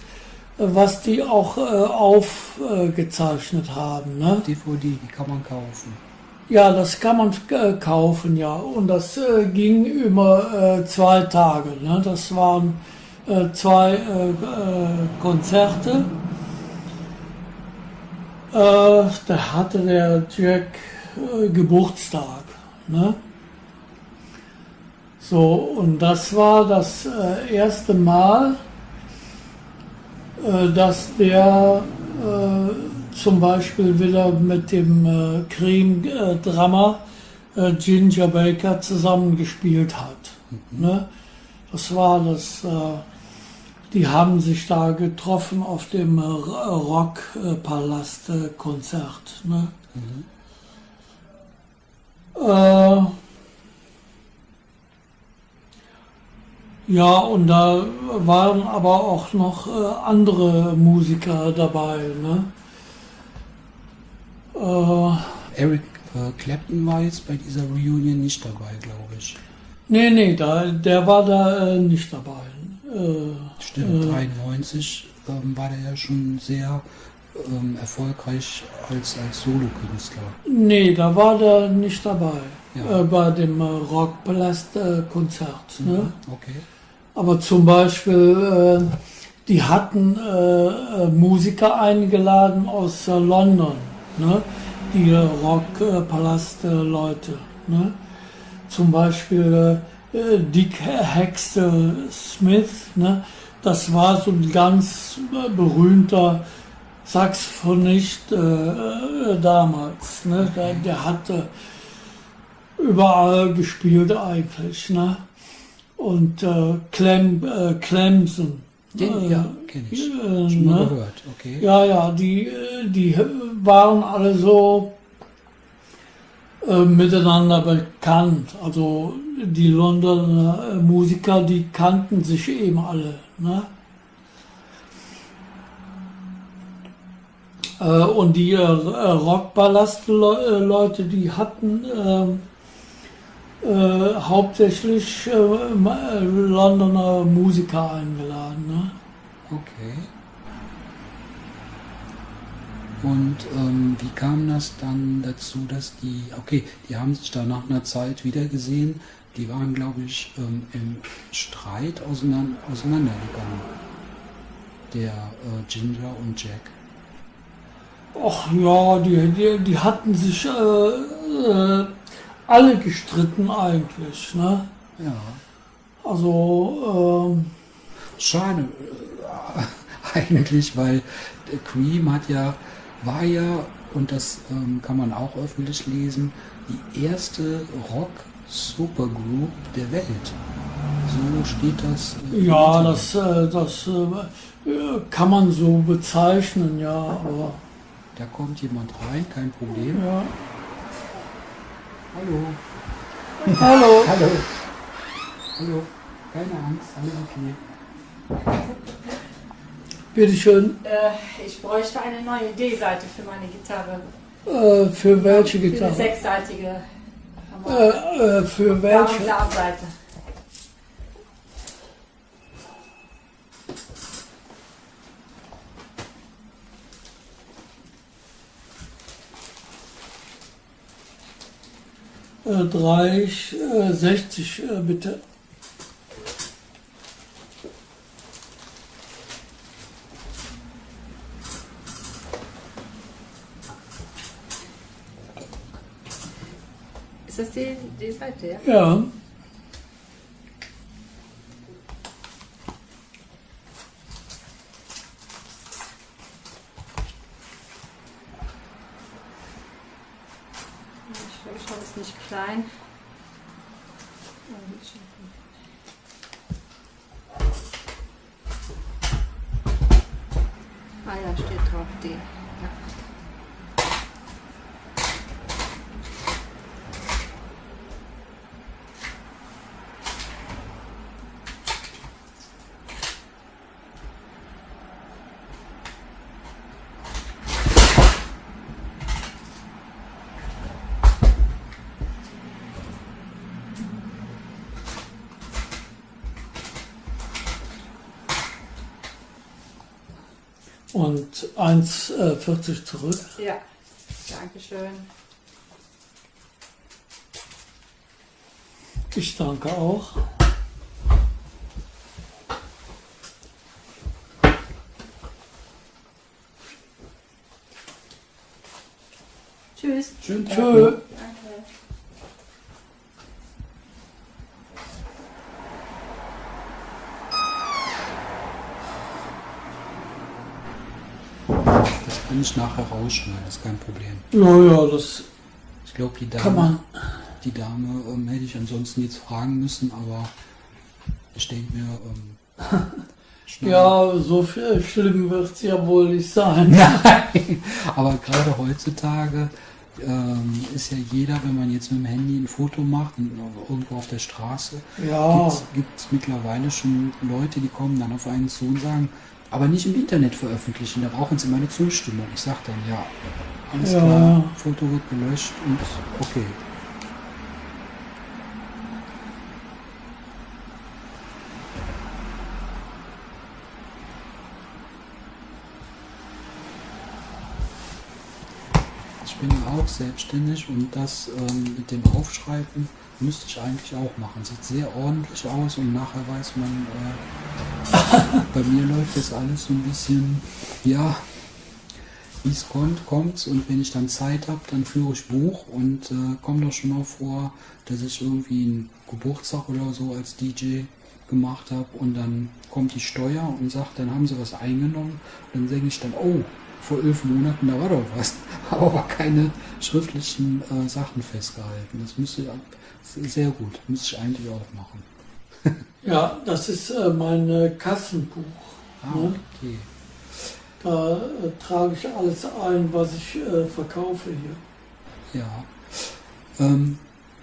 was die auch aufgezeichnet haben. Ne? DVD, die kann man kaufen. Ja, das kann man kaufen, ja. Und das ging über zwei Tage. Ne? Das waren äh, zwei äh, äh, Konzerte. Äh, da hatte der Jack äh, Geburtstag. Ne? So, und das war das äh, erste Mal, äh, dass der äh, zum Beispiel wieder mit dem äh, Cream-Drummer äh, Ginger Baker zusammengespielt hat. Ne? Das war das, äh, die haben sich da getroffen auf dem äh, Rockpalast-Konzert. Ne? Äh, ja, und da waren aber auch noch äh, andere Musiker dabei. Ne? Äh, Eric äh, Clapton war jetzt bei dieser Reunion nicht dabei, glaube ich. nee, nee, da, der war da äh, nicht dabei. Äh, Stimmt, äh, 93 ähm, war der ja schon sehr ähm, erfolgreich als, als Solokünstler. Nee, da war der nicht dabei. Ja. Äh, bei dem äh, Rockpalast-Konzert. Ne? Okay. Aber zum Beispiel, äh, die hatten äh, äh, Musiker eingeladen aus äh, London, ne? die äh, Rockpalast-Leute. Ne? Zum Beispiel äh, äh, Dick Hexter Smith, ne? das war so ein ganz äh, berühmter Saxophonist äh, äh, damals. Ne? Der, der hatte überall gespielt eigentlich. Ne? Und äh, Clem, äh, Clemson. Den, äh, ja, kenne ich. äh, Schon mal ne? gehört, okay. Ja, ja, die, äh, die waren alle so äh, miteinander bekannt. Also die Londoner äh, Musiker, die kannten sich eben alle. Ne? Äh, und die äh, Rockballast-Leute, die hatten ähm, äh, hauptsächlich Londoner Musiker eingeladen. Ne? Okay. Und ähm, wie kam das dann dazu, dass die, okay, die haben sich da nach einer Zeit wiedergesehen, die waren, glaube ich, ähm, im Streit auseinander, auseinandergegangen. Der äh, Ginger und Jack. Ach ja, die, die, die hatten sich äh, äh, alle gestritten eigentlich. Ne? Ja. Also, ähm, Schade äh, eigentlich, weil Cream hat ja, war ja, und das ähm, kann man auch öffentlich lesen, die erste Rock-Supergroup der Welt. So steht das. ja, das, äh, das äh, kann man so bezeichnen, ja, aber Da kommt jemand rein, kein Problem. ja. Hallo. Hallo. Hallo. Hallo. Keine Angst, alles okay. Bitteschön. Äh, ich bräuchte eine neue D-Seite für meine Gitarre. Äh, für welche Für eine Gitarre? sechsseitige Äh, äh, für welche? Downseite. Äh, 360 äh, bitte. Das die D-Seite, ja? Ja. Ich glaube, ich habe es nicht klein. Ah ja, steht drauf D. Ja. Und 1,40 zurück. Ja, Dankeschön. Ich danke auch. Tschüss. Schönen Tag. Tschö. Kann ich nachher rausschneiden, das ist kein Problem. Ja, ja, das Ich glaube, die kann Dame, man. die Dame ähm, hätte ich ansonsten jetzt fragen müssen, aber ich denke mir, ähm, Ja, so viel schlimm wird es ja wohl nicht sein. Nein, aber gerade heutzutage ähm, ist ja jeder, wenn man jetzt mit dem Handy ein Foto macht, und irgendwo auf der Straße, Ja, gibt es mittlerweile schon Leute, die kommen dann auf einen zu und sagen, aber nicht im Internet veröffentlichen, da brauchen sie meine Zustimmung. Ich sage dann, ja, alles Ja. klar, Foto wird gelöscht und okay. Ich bin auch selbstständig und das ähm, mit dem Aufschreiben müsste ich eigentlich auch machen. Sieht sehr ordentlich aus und nachher weiß man, äh, bei mir läuft das alles so ein bisschen, ja, wie es kommt, kommt's und wenn ich dann Zeit habe, dann führe ich Buch und äh, kommt doch schon mal vor, dass ich irgendwie einen Geburtstag oder so als DJ gemacht habe und dann kommt die Steuer und sagt, dann haben sie was eingenommen. dann denke ich dann, oh, vor elf Monaten, da war doch was. Habe aber keine schriftlichen äh, Sachen festgehalten. Das müsste ja sehr gut. Müsste ich eigentlich auch machen. ja, das ist äh, mein äh, Kassenbuch. Ah, Ne? okay. Da äh, trage ich alles ein, was ich äh, verkaufe hier. Ja. Ähm,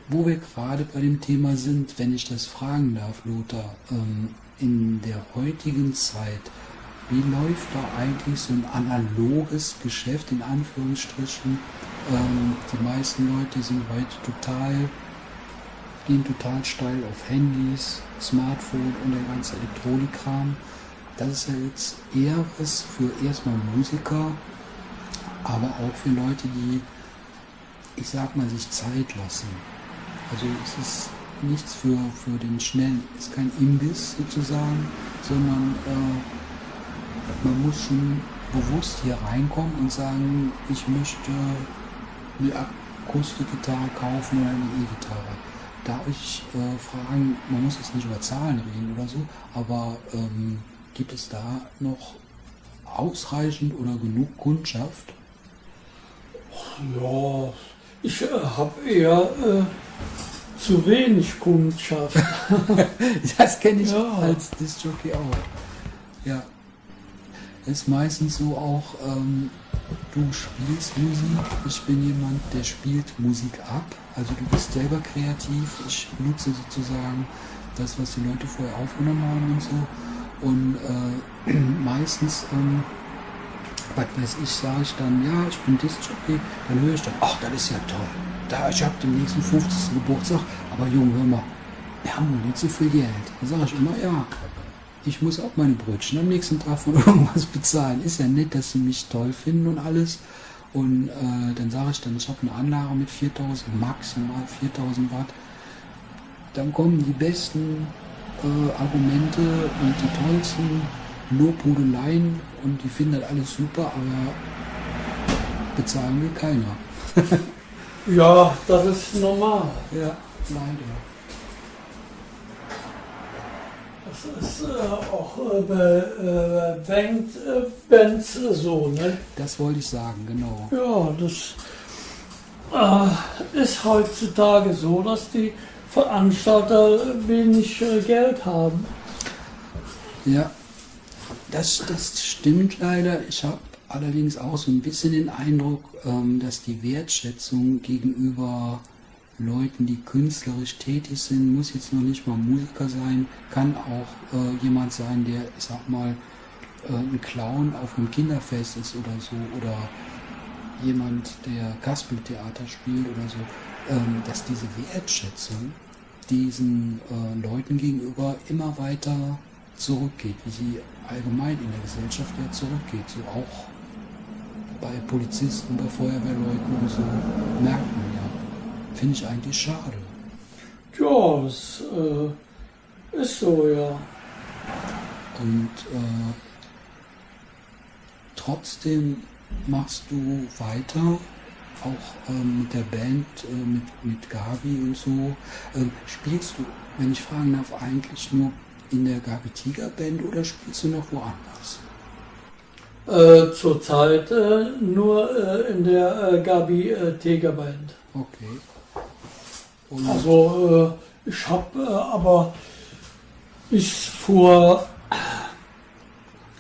wo wir gerade bei dem Thema sind, wenn ich das fragen darf, Lothar, ähm, in der heutigen Zeit, wie läuft da eigentlich so ein analoges Geschäft in Anführungsstrichen? Ähm, die meisten Leute sind heute total, gehen total steil auf Handys, Smartphone und der ganze Elektronikkram. Das ist ja jetzt eher was für erstmal Musiker, aber auch für Leute, die ich sag mal, sich Zeit lassen. Also es ist nichts für, für den schnellen, es ist kein Imbiss sozusagen, sondern äh, man muss schon bewusst hier reinkommen und sagen, ich möchte eine Akustikgitarre kaufen oder eine E-Gitarre. Darf ich äh, fragen, man muss jetzt nicht über Zahlen reden oder so, aber ähm, gibt es da noch ausreichend oder genug Kundschaft? Ja, ich äh, habe eher äh, zu wenig Kundschaft. Das kenne ich Ja. als Disc-Jockey auch. Ja. Ist meistens so auch, ähm, du spielst Musik, ich bin jemand, der spielt Musik ab. Also du bist selber kreativ, ich nutze sozusagen das, was die Leute vorher aufgenommen haben und so. Und äh, meistens, ähm, was weiß ich, sage ich dann, ja, ich bin Disc-Jockey, dann höre ich dann, ach, das ist ja toll. Da, ich habe den nächsten 50. Geburtstag, aber Junge, hör mal, wir haben nur nicht so viel Geld. Dann sage ich immer, ja, ich muss auch meine Brötchen am nächsten Tag von irgendwas bezahlen. Ist ja nett, dass sie mich toll finden und alles. Und äh, dann sage ich dann, ich habe eine Anlage mit 4000, maximal 4000 Watt. Dann kommen die besten äh, Argumente und die tollsten Lobhudeleien und die finden das alles super, aber bezahlen will keiner. ja, das ist normal. Ja, leider. Das ist äh, auch äh, bei äh, Band, äh, äh, so, ne? Das wollte ich sagen, genau. Ja, das äh, ist heutzutage so, dass die Veranstalter wenig äh, Geld haben. Ja, das, das stimmt leider. Ich habe allerdings auch so ein bisschen den Eindruck, ähm, dass die Wertschätzung gegenüber Leuten, die künstlerisch tätig sind, muss jetzt noch nicht mal Musiker sein, kann auch äh, jemand sein, der, ich sag mal, äh, ein Clown auf einem Kinderfest ist oder so, oder jemand, der Kasperltheater spielt oder so, ähm, dass diese Wertschätzung diesen äh, Leuten gegenüber immer weiter zurückgeht, wie sie allgemein in der Gesellschaft ja zurückgeht, so auch bei Polizisten, bei Feuerwehrleuten und so, merkt man ja. Finde ich eigentlich schade. Ja, das äh, ist so, ja. Und äh, trotzdem machst du weiter, auch ähm, mit der Band, äh, mit, mit Gabi und so. Ähm, spielst du, wenn ich fragen darf, eigentlich nur in der Gabi Tiger Band oder spielst du noch woanders? Äh, Zurzeit äh, nur äh, in der äh, Gabi äh, Teger Band. Okay. Und Also äh, ich habe äh, aber bis vor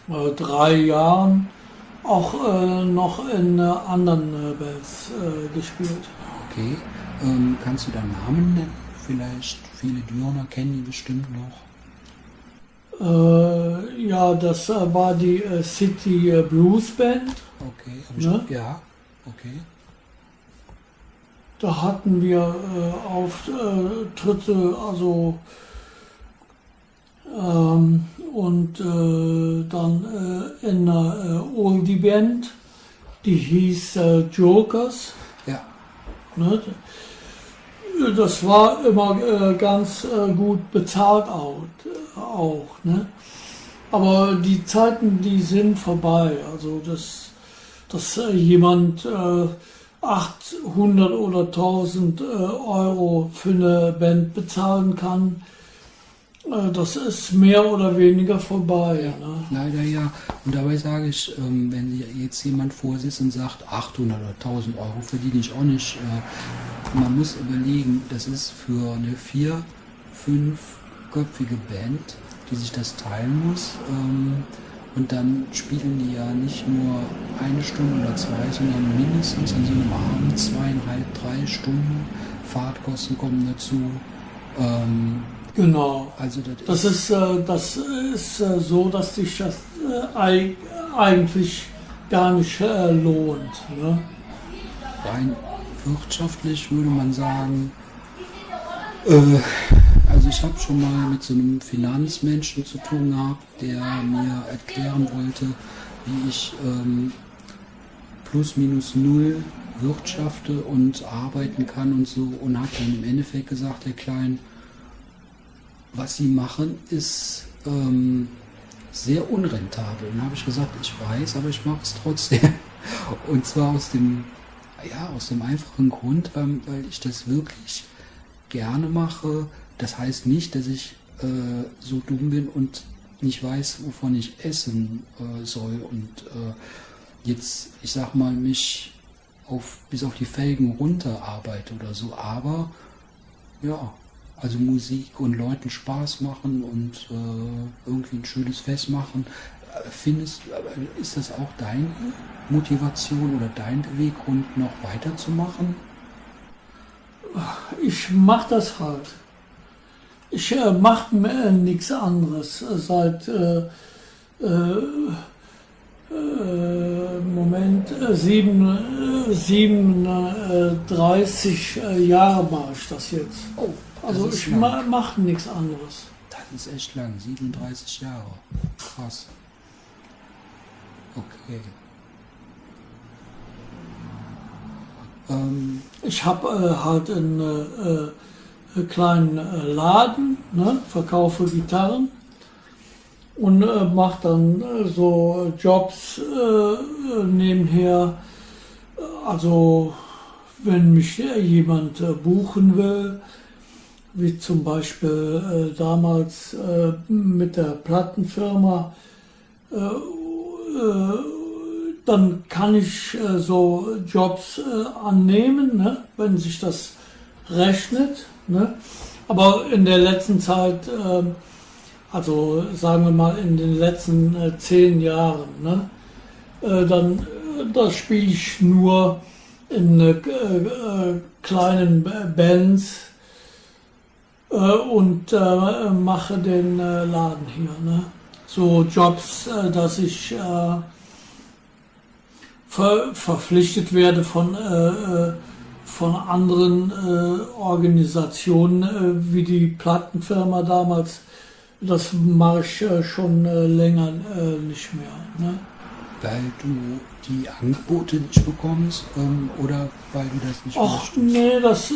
äh, drei Jahren auch äh, noch in äh, anderen äh, Bands äh, gespielt. okay. Ähm, kannst du da Namen nennen? Vielleicht viele Dürner kennen die bestimmt noch. Äh, ja, das äh, war die äh, City äh, Blues Band. Okay. Ne? Ja. Okay. Da hatten wir äh, Auftritte, also ähm, und äh, dann äh, in einer äh, Oldie Band, die hieß äh, Jokers. Ja. Ne? Das war immer äh, ganz äh, gut bezahlt auch, auch ne? Aber die Zeiten, die sind vorbei. Also dass, dass äh, jemand äh, 800 oder 1000 äh, Euro für eine Band bezahlen kann, äh, das ist mehr oder weniger vorbei. Ne? Leider ja. Und dabei sage ich, ähm, wenn jetzt jemand vorsitzt und sagt, 800 oder 1000 Euro verdiene ich auch nicht, äh, man muss überlegen, das ist für eine vier-, fünfköpfige Band, die sich das teilen muss. Und dann spielen die ja nicht nur eine Stunde oder zwei, sondern mindestens an so einem Abend zweieinhalb, drei Stunden. Fahrtkosten kommen dazu. Ähm, Genau. also das, Das ist, äh, das ist äh, so, dass sich das äh, eig- eigentlich gar nicht äh, lohnt. Ne? rein wirtschaftlich würde man sagen, äh, also ich habe schon mal mit so einem Finanzmenschen zu tun gehabt, der mir erklären wollte, wie ich ähm, plus minus null wirtschafte und arbeiten kann und so und hat dann im Endeffekt gesagt, Herr Klein, was Sie machen ist ähm, sehr unrentabel. Und habe ich gesagt, ich weiß, aber ich mache es trotzdem. Und zwar aus dem, ja, aus dem einfachen Grund, ähm, weil ich das wirklich gerne mache. Das heißt nicht, dass ich äh, so dumm bin und nicht weiß, wovon ich essen äh, soll und äh, jetzt, ich sag mal, mich auf, bis auf die Felgen runter arbeite oder so. Aber ja, also Musik und Leuten Spaß machen und äh, irgendwie ein schönes Fest machen. Äh, Findest, äh, ist das auch deine Motivation oder dein Beweggrund, noch weiterzumachen? Ich mache das halt. Ich äh, mache äh, nichts anderes seit äh, äh, äh Moment äh, sieben, 37 Jahre mache ich das jetzt. Oh, also ich ma mache nichts anderes. Das ist echt lang, 37 Jahre. Krass. Okay. Ähm, ich habe äh, halt äh, äh, kleinen äh, Laden, ne, verkaufe Gitarren und äh, mache dann äh, so Jobs nebenher. Also wenn mich jemand buchen will, wie zum Beispiel damals mit der Plattenfirma, dann kann ich äh, so Jobs äh, annehmen, ne, wenn sich das rechnet. Ne. Aber in der letzten Zeit, äh, also sagen wir mal in den letzten äh, zehn Jahren, ne, äh, dann äh, da spiele ich nur in kleinen Bands und mache den Laden hier. Ne. So Jobs, dass ich ver verpflichtet werde von, äh, äh, von anderen äh, Organisationen, äh, wie die Plattenfirma damals. Das mache ich äh, schon äh, länger nicht mehr. Ne? Weil du die Angebote nicht bekommst ähm, oder weil du das nicht Ach möchtest? nee, das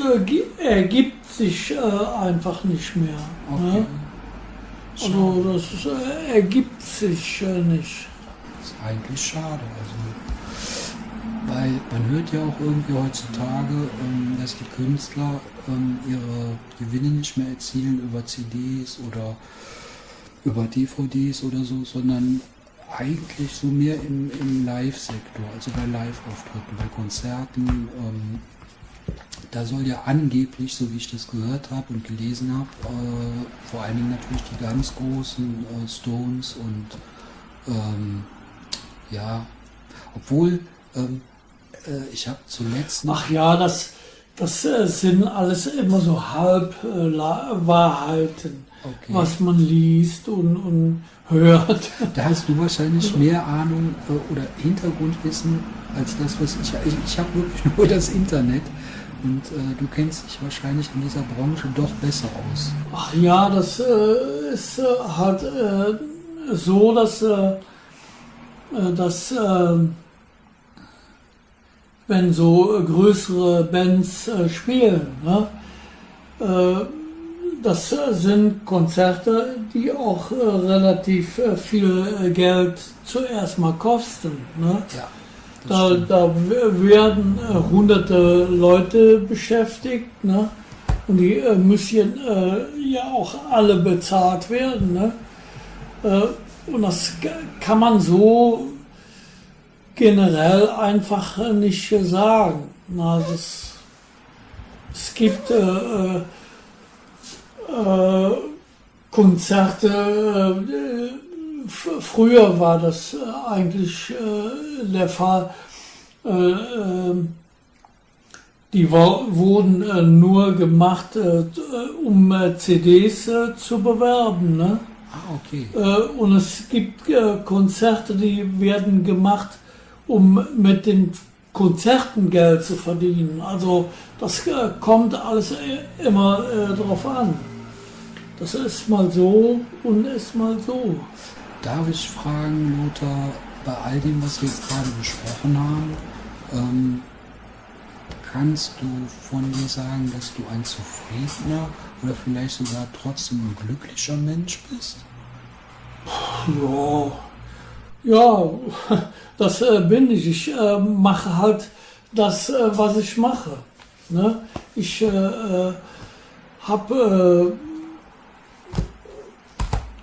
ergibt sich einfach nicht mehr. Okay. Ne? Also das ergibt sich nicht. Das ist eigentlich schade. Also weil man hört ja auch irgendwie heutzutage, ähm, dass die Künstler ähm, ihre Gewinne nicht mehr erzielen über CDs oder über DVDs oder so, sondern eigentlich so mehr im, im Live-Sektor, also bei Live-Auftritten, bei Konzerten. Ähm, da soll ja angeblich, so wie ich das gehört habe und gelesen habe, äh, vor allen Dingen natürlich die ganz großen äh, Stones und ähm, ja, obwohl ähm, äh, ich habe zuletzt. Ach ja, das, das äh, sind alles immer so Halbwahrheiten, äh, okay. was man liest und, und hört. Da hast du wahrscheinlich mehr Ahnung oder Hintergrundwissen als das, was ich. Ich, ich habe wirklich nur das Internet. Und äh, du kennst dich wahrscheinlich in dieser Branche doch besser aus. Ach ja, das äh, ist äh, halt so, dass, dass wenn so äh, größere Bands äh, spielen. Ne? Äh, das sind Konzerte, die auch relativ viel Geld zuerst mal kosten. Ne? Ja, da, da, werden hunderte Leute beschäftigt ne? und die müssen ja auch alle bezahlt werden. Ne? und das kann man so generell einfach nicht sagen. Na, das, es gibt äh, äh, äh Konzerte, äh, früher war das äh, eigentlich äh, der Fall, die wurden nur gemacht, um CDs zu bewerben. Ne? Ah, okay. und es gibt Konzerte, die werden gemacht, um mit den Konzerten Geld zu verdienen. Also das äh, kommt alles äh, immer äh, drauf an. Das ist mal so und ist mal so. Darf ich fragen, Lothar, bei all dem, was wir jetzt gerade besprochen haben, ähm, kannst du von dir sagen, dass du ein zufriedener oder vielleicht sogar trotzdem ein glücklicher Mensch bist? Ja, ja, das äh, bin ich. Ich äh, mache halt das, äh, was ich mache. Ne? Ich äh, äh, habe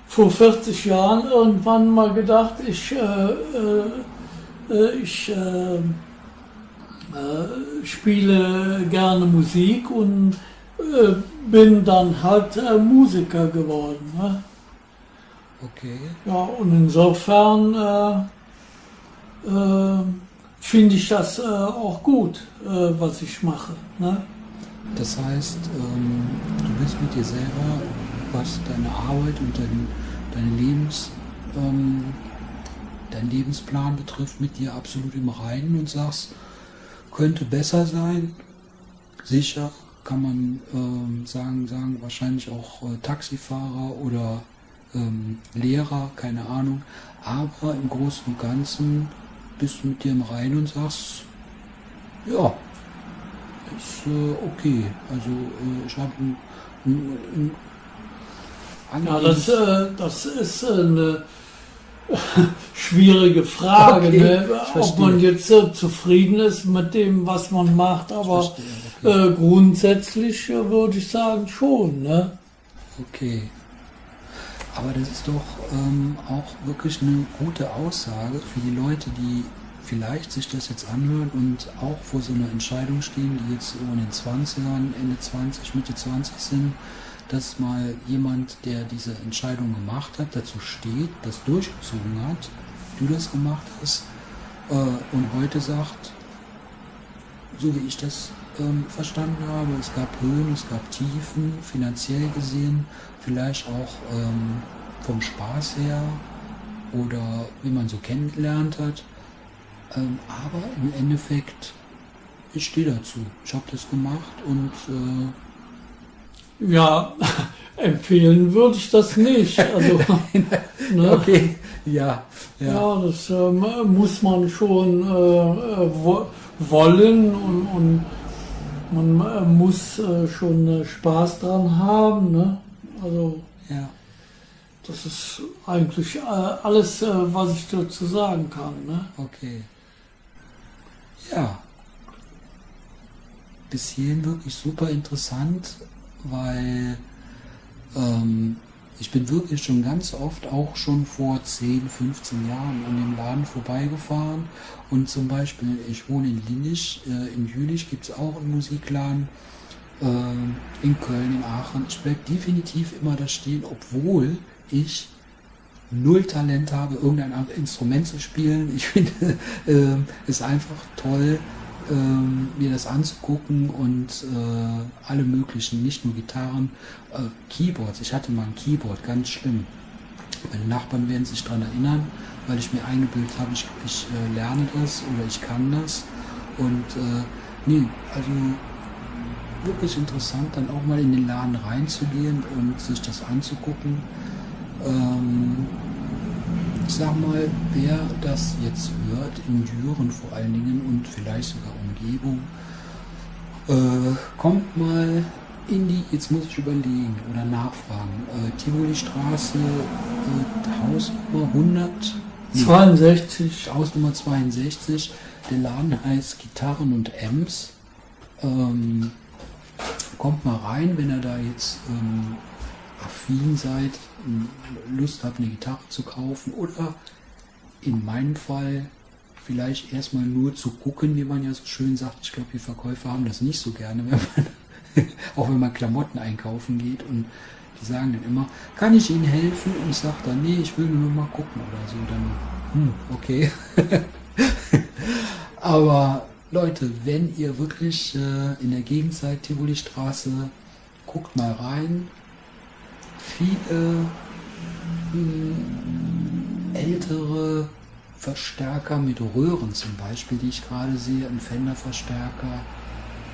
vor 40 Jahren irgendwann mal gedacht, ich, ich spiele gerne Musik und bin dann halt Musiker geworden. Ne? Okay. Ja, und insofern äh, äh, finde ich das äh, auch gut, äh, was ich mache. Ne? Das heißt, ähm, du bist mit dir selber, was deine Arbeit und dein, deine Lebens, ähm, dein Lebensplan betrifft, mit dir absolut im Reinen und sagst, könnte besser sein. Sicher kann man ähm, sagen, sagen, wahrscheinlich auch äh, Taxifahrer oder ähm, Lehrer, keine Ahnung. Aber im Großen und Ganzen bist du mit dir im Reinen und sagst, ja, ist äh, okay. Also äh, ich habe ein, ein, ein Ja, das, äh, das ist eine schwierige Frage, Okay, ne? ob man jetzt äh, zufrieden ist mit dem, was man macht, aber verstehe, okay. äh, grundsätzlich äh, würde ich sagen schon. Ne? Okay. Aber das ist doch ähm, auch wirklich eine gute Aussage für die Leute, die vielleicht sich das jetzt anhören und auch vor so einer Entscheidung stehen, die jetzt so in den 20ern, Ende 20, Mitte 20 sind, dass mal jemand, der diese Entscheidung gemacht hat, dazu steht, das durchgezogen hat, du das gemacht hast äh, und heute sagt, so wie ich das ähm, verstanden habe, es gab Höhen, es gab Tiefen, finanziell gesehen, vielleicht auch ähm, vom Spaß her oder wie man so kennengelernt hat. Ähm, aber im Endeffekt, ich stehe dazu. Ich habe das gemacht und äh, Ja, empfehlen würde ich das nicht. Also, ne? okay, ja, ja, Ja, das ähm, muss man schon äh, äh, wo wollen und, und man äh, muss äh, schon äh, Spaß dran haben. Ne? Also ja. das ist eigentlich äh, alles, äh, was ich dazu sagen kann. Ne? Okay. Ja. Bis hierhin wirklich super interessant, weil ähm, ich bin wirklich schon ganz oft auch schon vor 10, 15 Jahren an dem Laden vorbeigefahren. Und zum Beispiel, ich wohne in Linnich, äh, in Jülich gibt es auch einen Musikladen. Äh, in Köln, in Aachen. Ich bleibe definitiv immer da stehen, obwohl ich null Talent habe, irgendein Instrument zu spielen. Ich finde ähm, es einfach toll, ähm, mir das anzugucken und äh, alle möglichen, nicht nur Gitarren, äh, Keyboards. Ich hatte mal ein Keyboard, ganz schlimm. Meine Nachbarn werden sich daran erinnern, weil ich mir eingebildet habe, ich, ich äh, lerne das oder ich kann das. Und äh, nee, also wirklich interessant, dann auch mal in den Laden reinzugehen und sich das anzugucken. Ähm, ich sag mal, wer das jetzt hört, in Düren vor allen Dingen und vielleicht sogar Umgebung, äh, kommt mal in die, jetzt muss ich überlegen oder nachfragen, äh, Tivoli Straße, äh, Hausnummer 100, nee, 62. Hausnummer 62, der Laden heißt Gitarren und Amps. Ähm, kommt mal rein, wenn ihr da jetzt ähm, affin seid, Lust habt, eine Gitarre zu kaufen oder in meinem Fall vielleicht erstmal nur zu gucken, wie man ja so schön sagt. Ich glaube, die Verkäufer haben das nicht so gerne, wenn man, auch wenn man Klamotten einkaufen geht und die sagen dann immer, kann ich Ihnen helfen? Und ich sage dann, nee, ich will nur mal gucken oder so. Dann, hm, okay. Aber Leute, wenn ihr wirklich äh, in der Gegend seid, Tivoli Straße, guckt mal rein. Viele mh, ältere Verstärker mit Röhren zum Beispiel, die ich gerade sehe, ein Fender-Verstärker.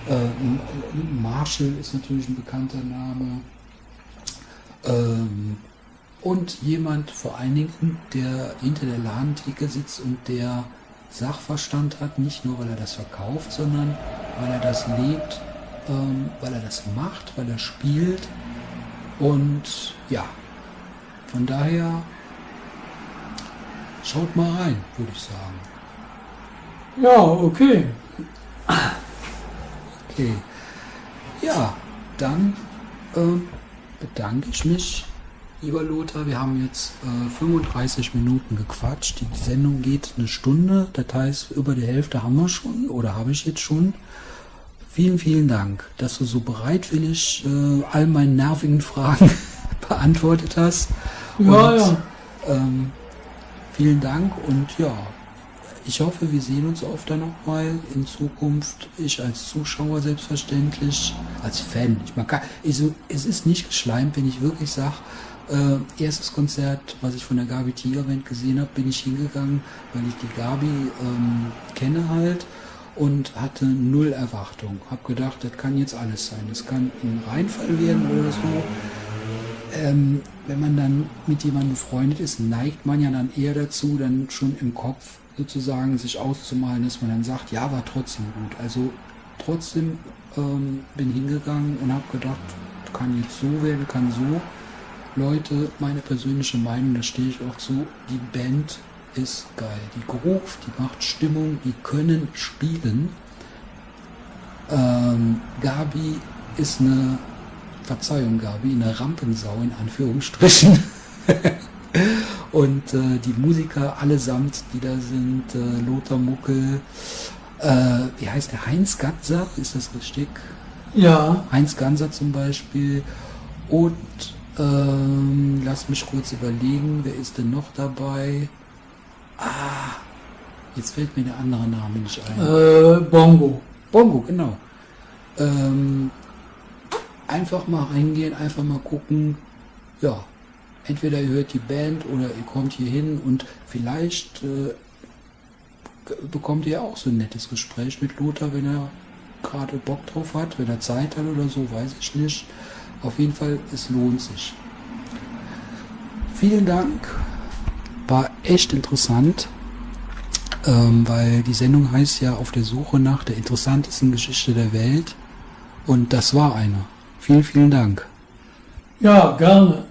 Äh, ein Marshall ist natürlich ein bekannter Name. Ähm, und jemand vor allen Dingen, der hinter der Ladentheke sitzt und der Sachverstand hat, nicht nur weil er das verkauft, sondern weil er das lebt, ähm, weil er das macht, weil er spielt. Und ja, von daher schaut mal rein, würde ich sagen. Ja, okay. Okay. Ja, dann ähm, bedanke ich mich, lieber Lothar. Wir haben jetzt äh, 35 Minuten gequatscht. Die Sendung geht eine Stunde. Das heißt, über die Hälfte haben wir schon oder habe ich jetzt schon. Vielen, vielen Dank, dass du so bereitwillig äh, all meinen nervigen Fragen beantwortet hast. Ja, Und, ja. Ähm, vielen Dank und ja, ich hoffe, wir sehen uns öfter nochmal in Zukunft. Ich als Zuschauer selbstverständlich, als Fan. Ich mag gar, also, es ist nicht geschleimt, wenn ich wirklich sage, äh, erstes Konzert, was ich von der Gabi Tiger Band gesehen habe, bin ich hingegangen, weil ich die Gabi ähm, kenne halt und hatte null Erwartung. Hab gedacht, das kann jetzt alles sein. Das kann ein Reinfall werden oder so. Ähm, wenn man dann mit jemandem befreundet ist, neigt man ja dann eher dazu, dann schon im Kopf sozusagen sich auszumalen, dass man dann sagt, ja, war trotzdem gut. Also trotzdem ähm, bin hingegangen und habe gedacht, kann jetzt so werden, kann so. Leute, meine persönliche Meinung, da stehe ich auch zu, die Band ist geil. Die Groove, die macht Stimmung, die können spielen. Ähm, Gabi ist eine, Verzeihung Gabi, eine Rampensau in Anführungsstrichen. Und äh, die Musiker allesamt, die da sind, äh, Lothar Muckel, äh, wie heißt der, Heinz Gatzer, ist das richtig? Ja, Heinz Ganser zum Beispiel. Und ähm, lass mich kurz überlegen, wer ist denn noch dabei? Ah, jetzt fällt mir der andere Name nicht ein. äh, Bongo. Bongo, genau. Ähm, einfach mal reingehen, einfach mal gucken. Ja, entweder ihr hört die Band oder ihr kommt hier hin und vielleicht äh, bekommt ihr auch so ein nettes Gespräch mit Lothar, wenn er gerade Bock drauf hat, wenn er Zeit hat oder so, weiß ich nicht. Auf jeden Fall, es lohnt sich. Vielen Dank. War echt interessant ähm, weil die Sendung heißt ja auf der Suche nach der interessantesten Geschichte der Welt und das war eine. Vielen, vielen Dank. Ja, gerne.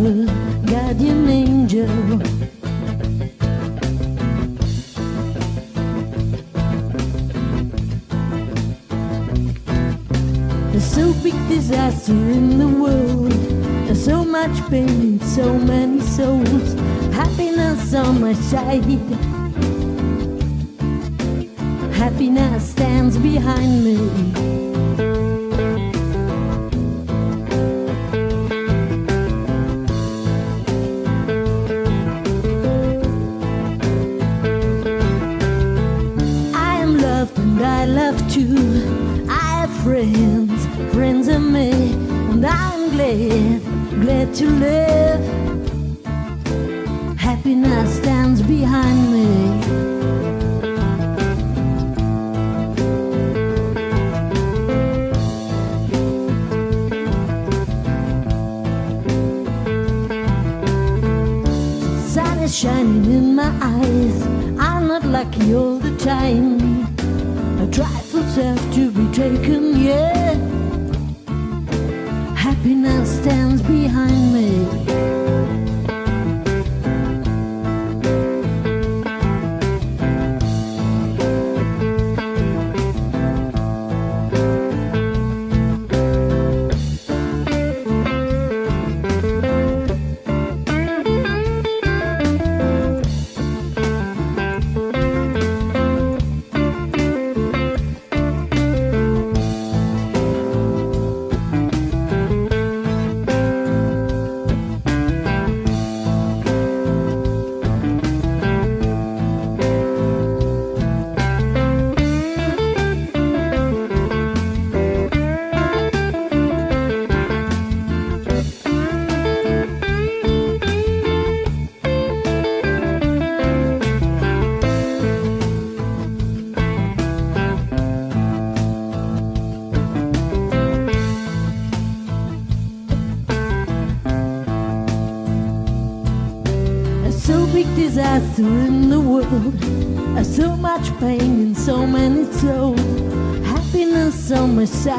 A guardian angel. There's so big disaster in the world. There's so much pain, so many souls. Happiness on my side. Happiness stands behind me.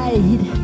died.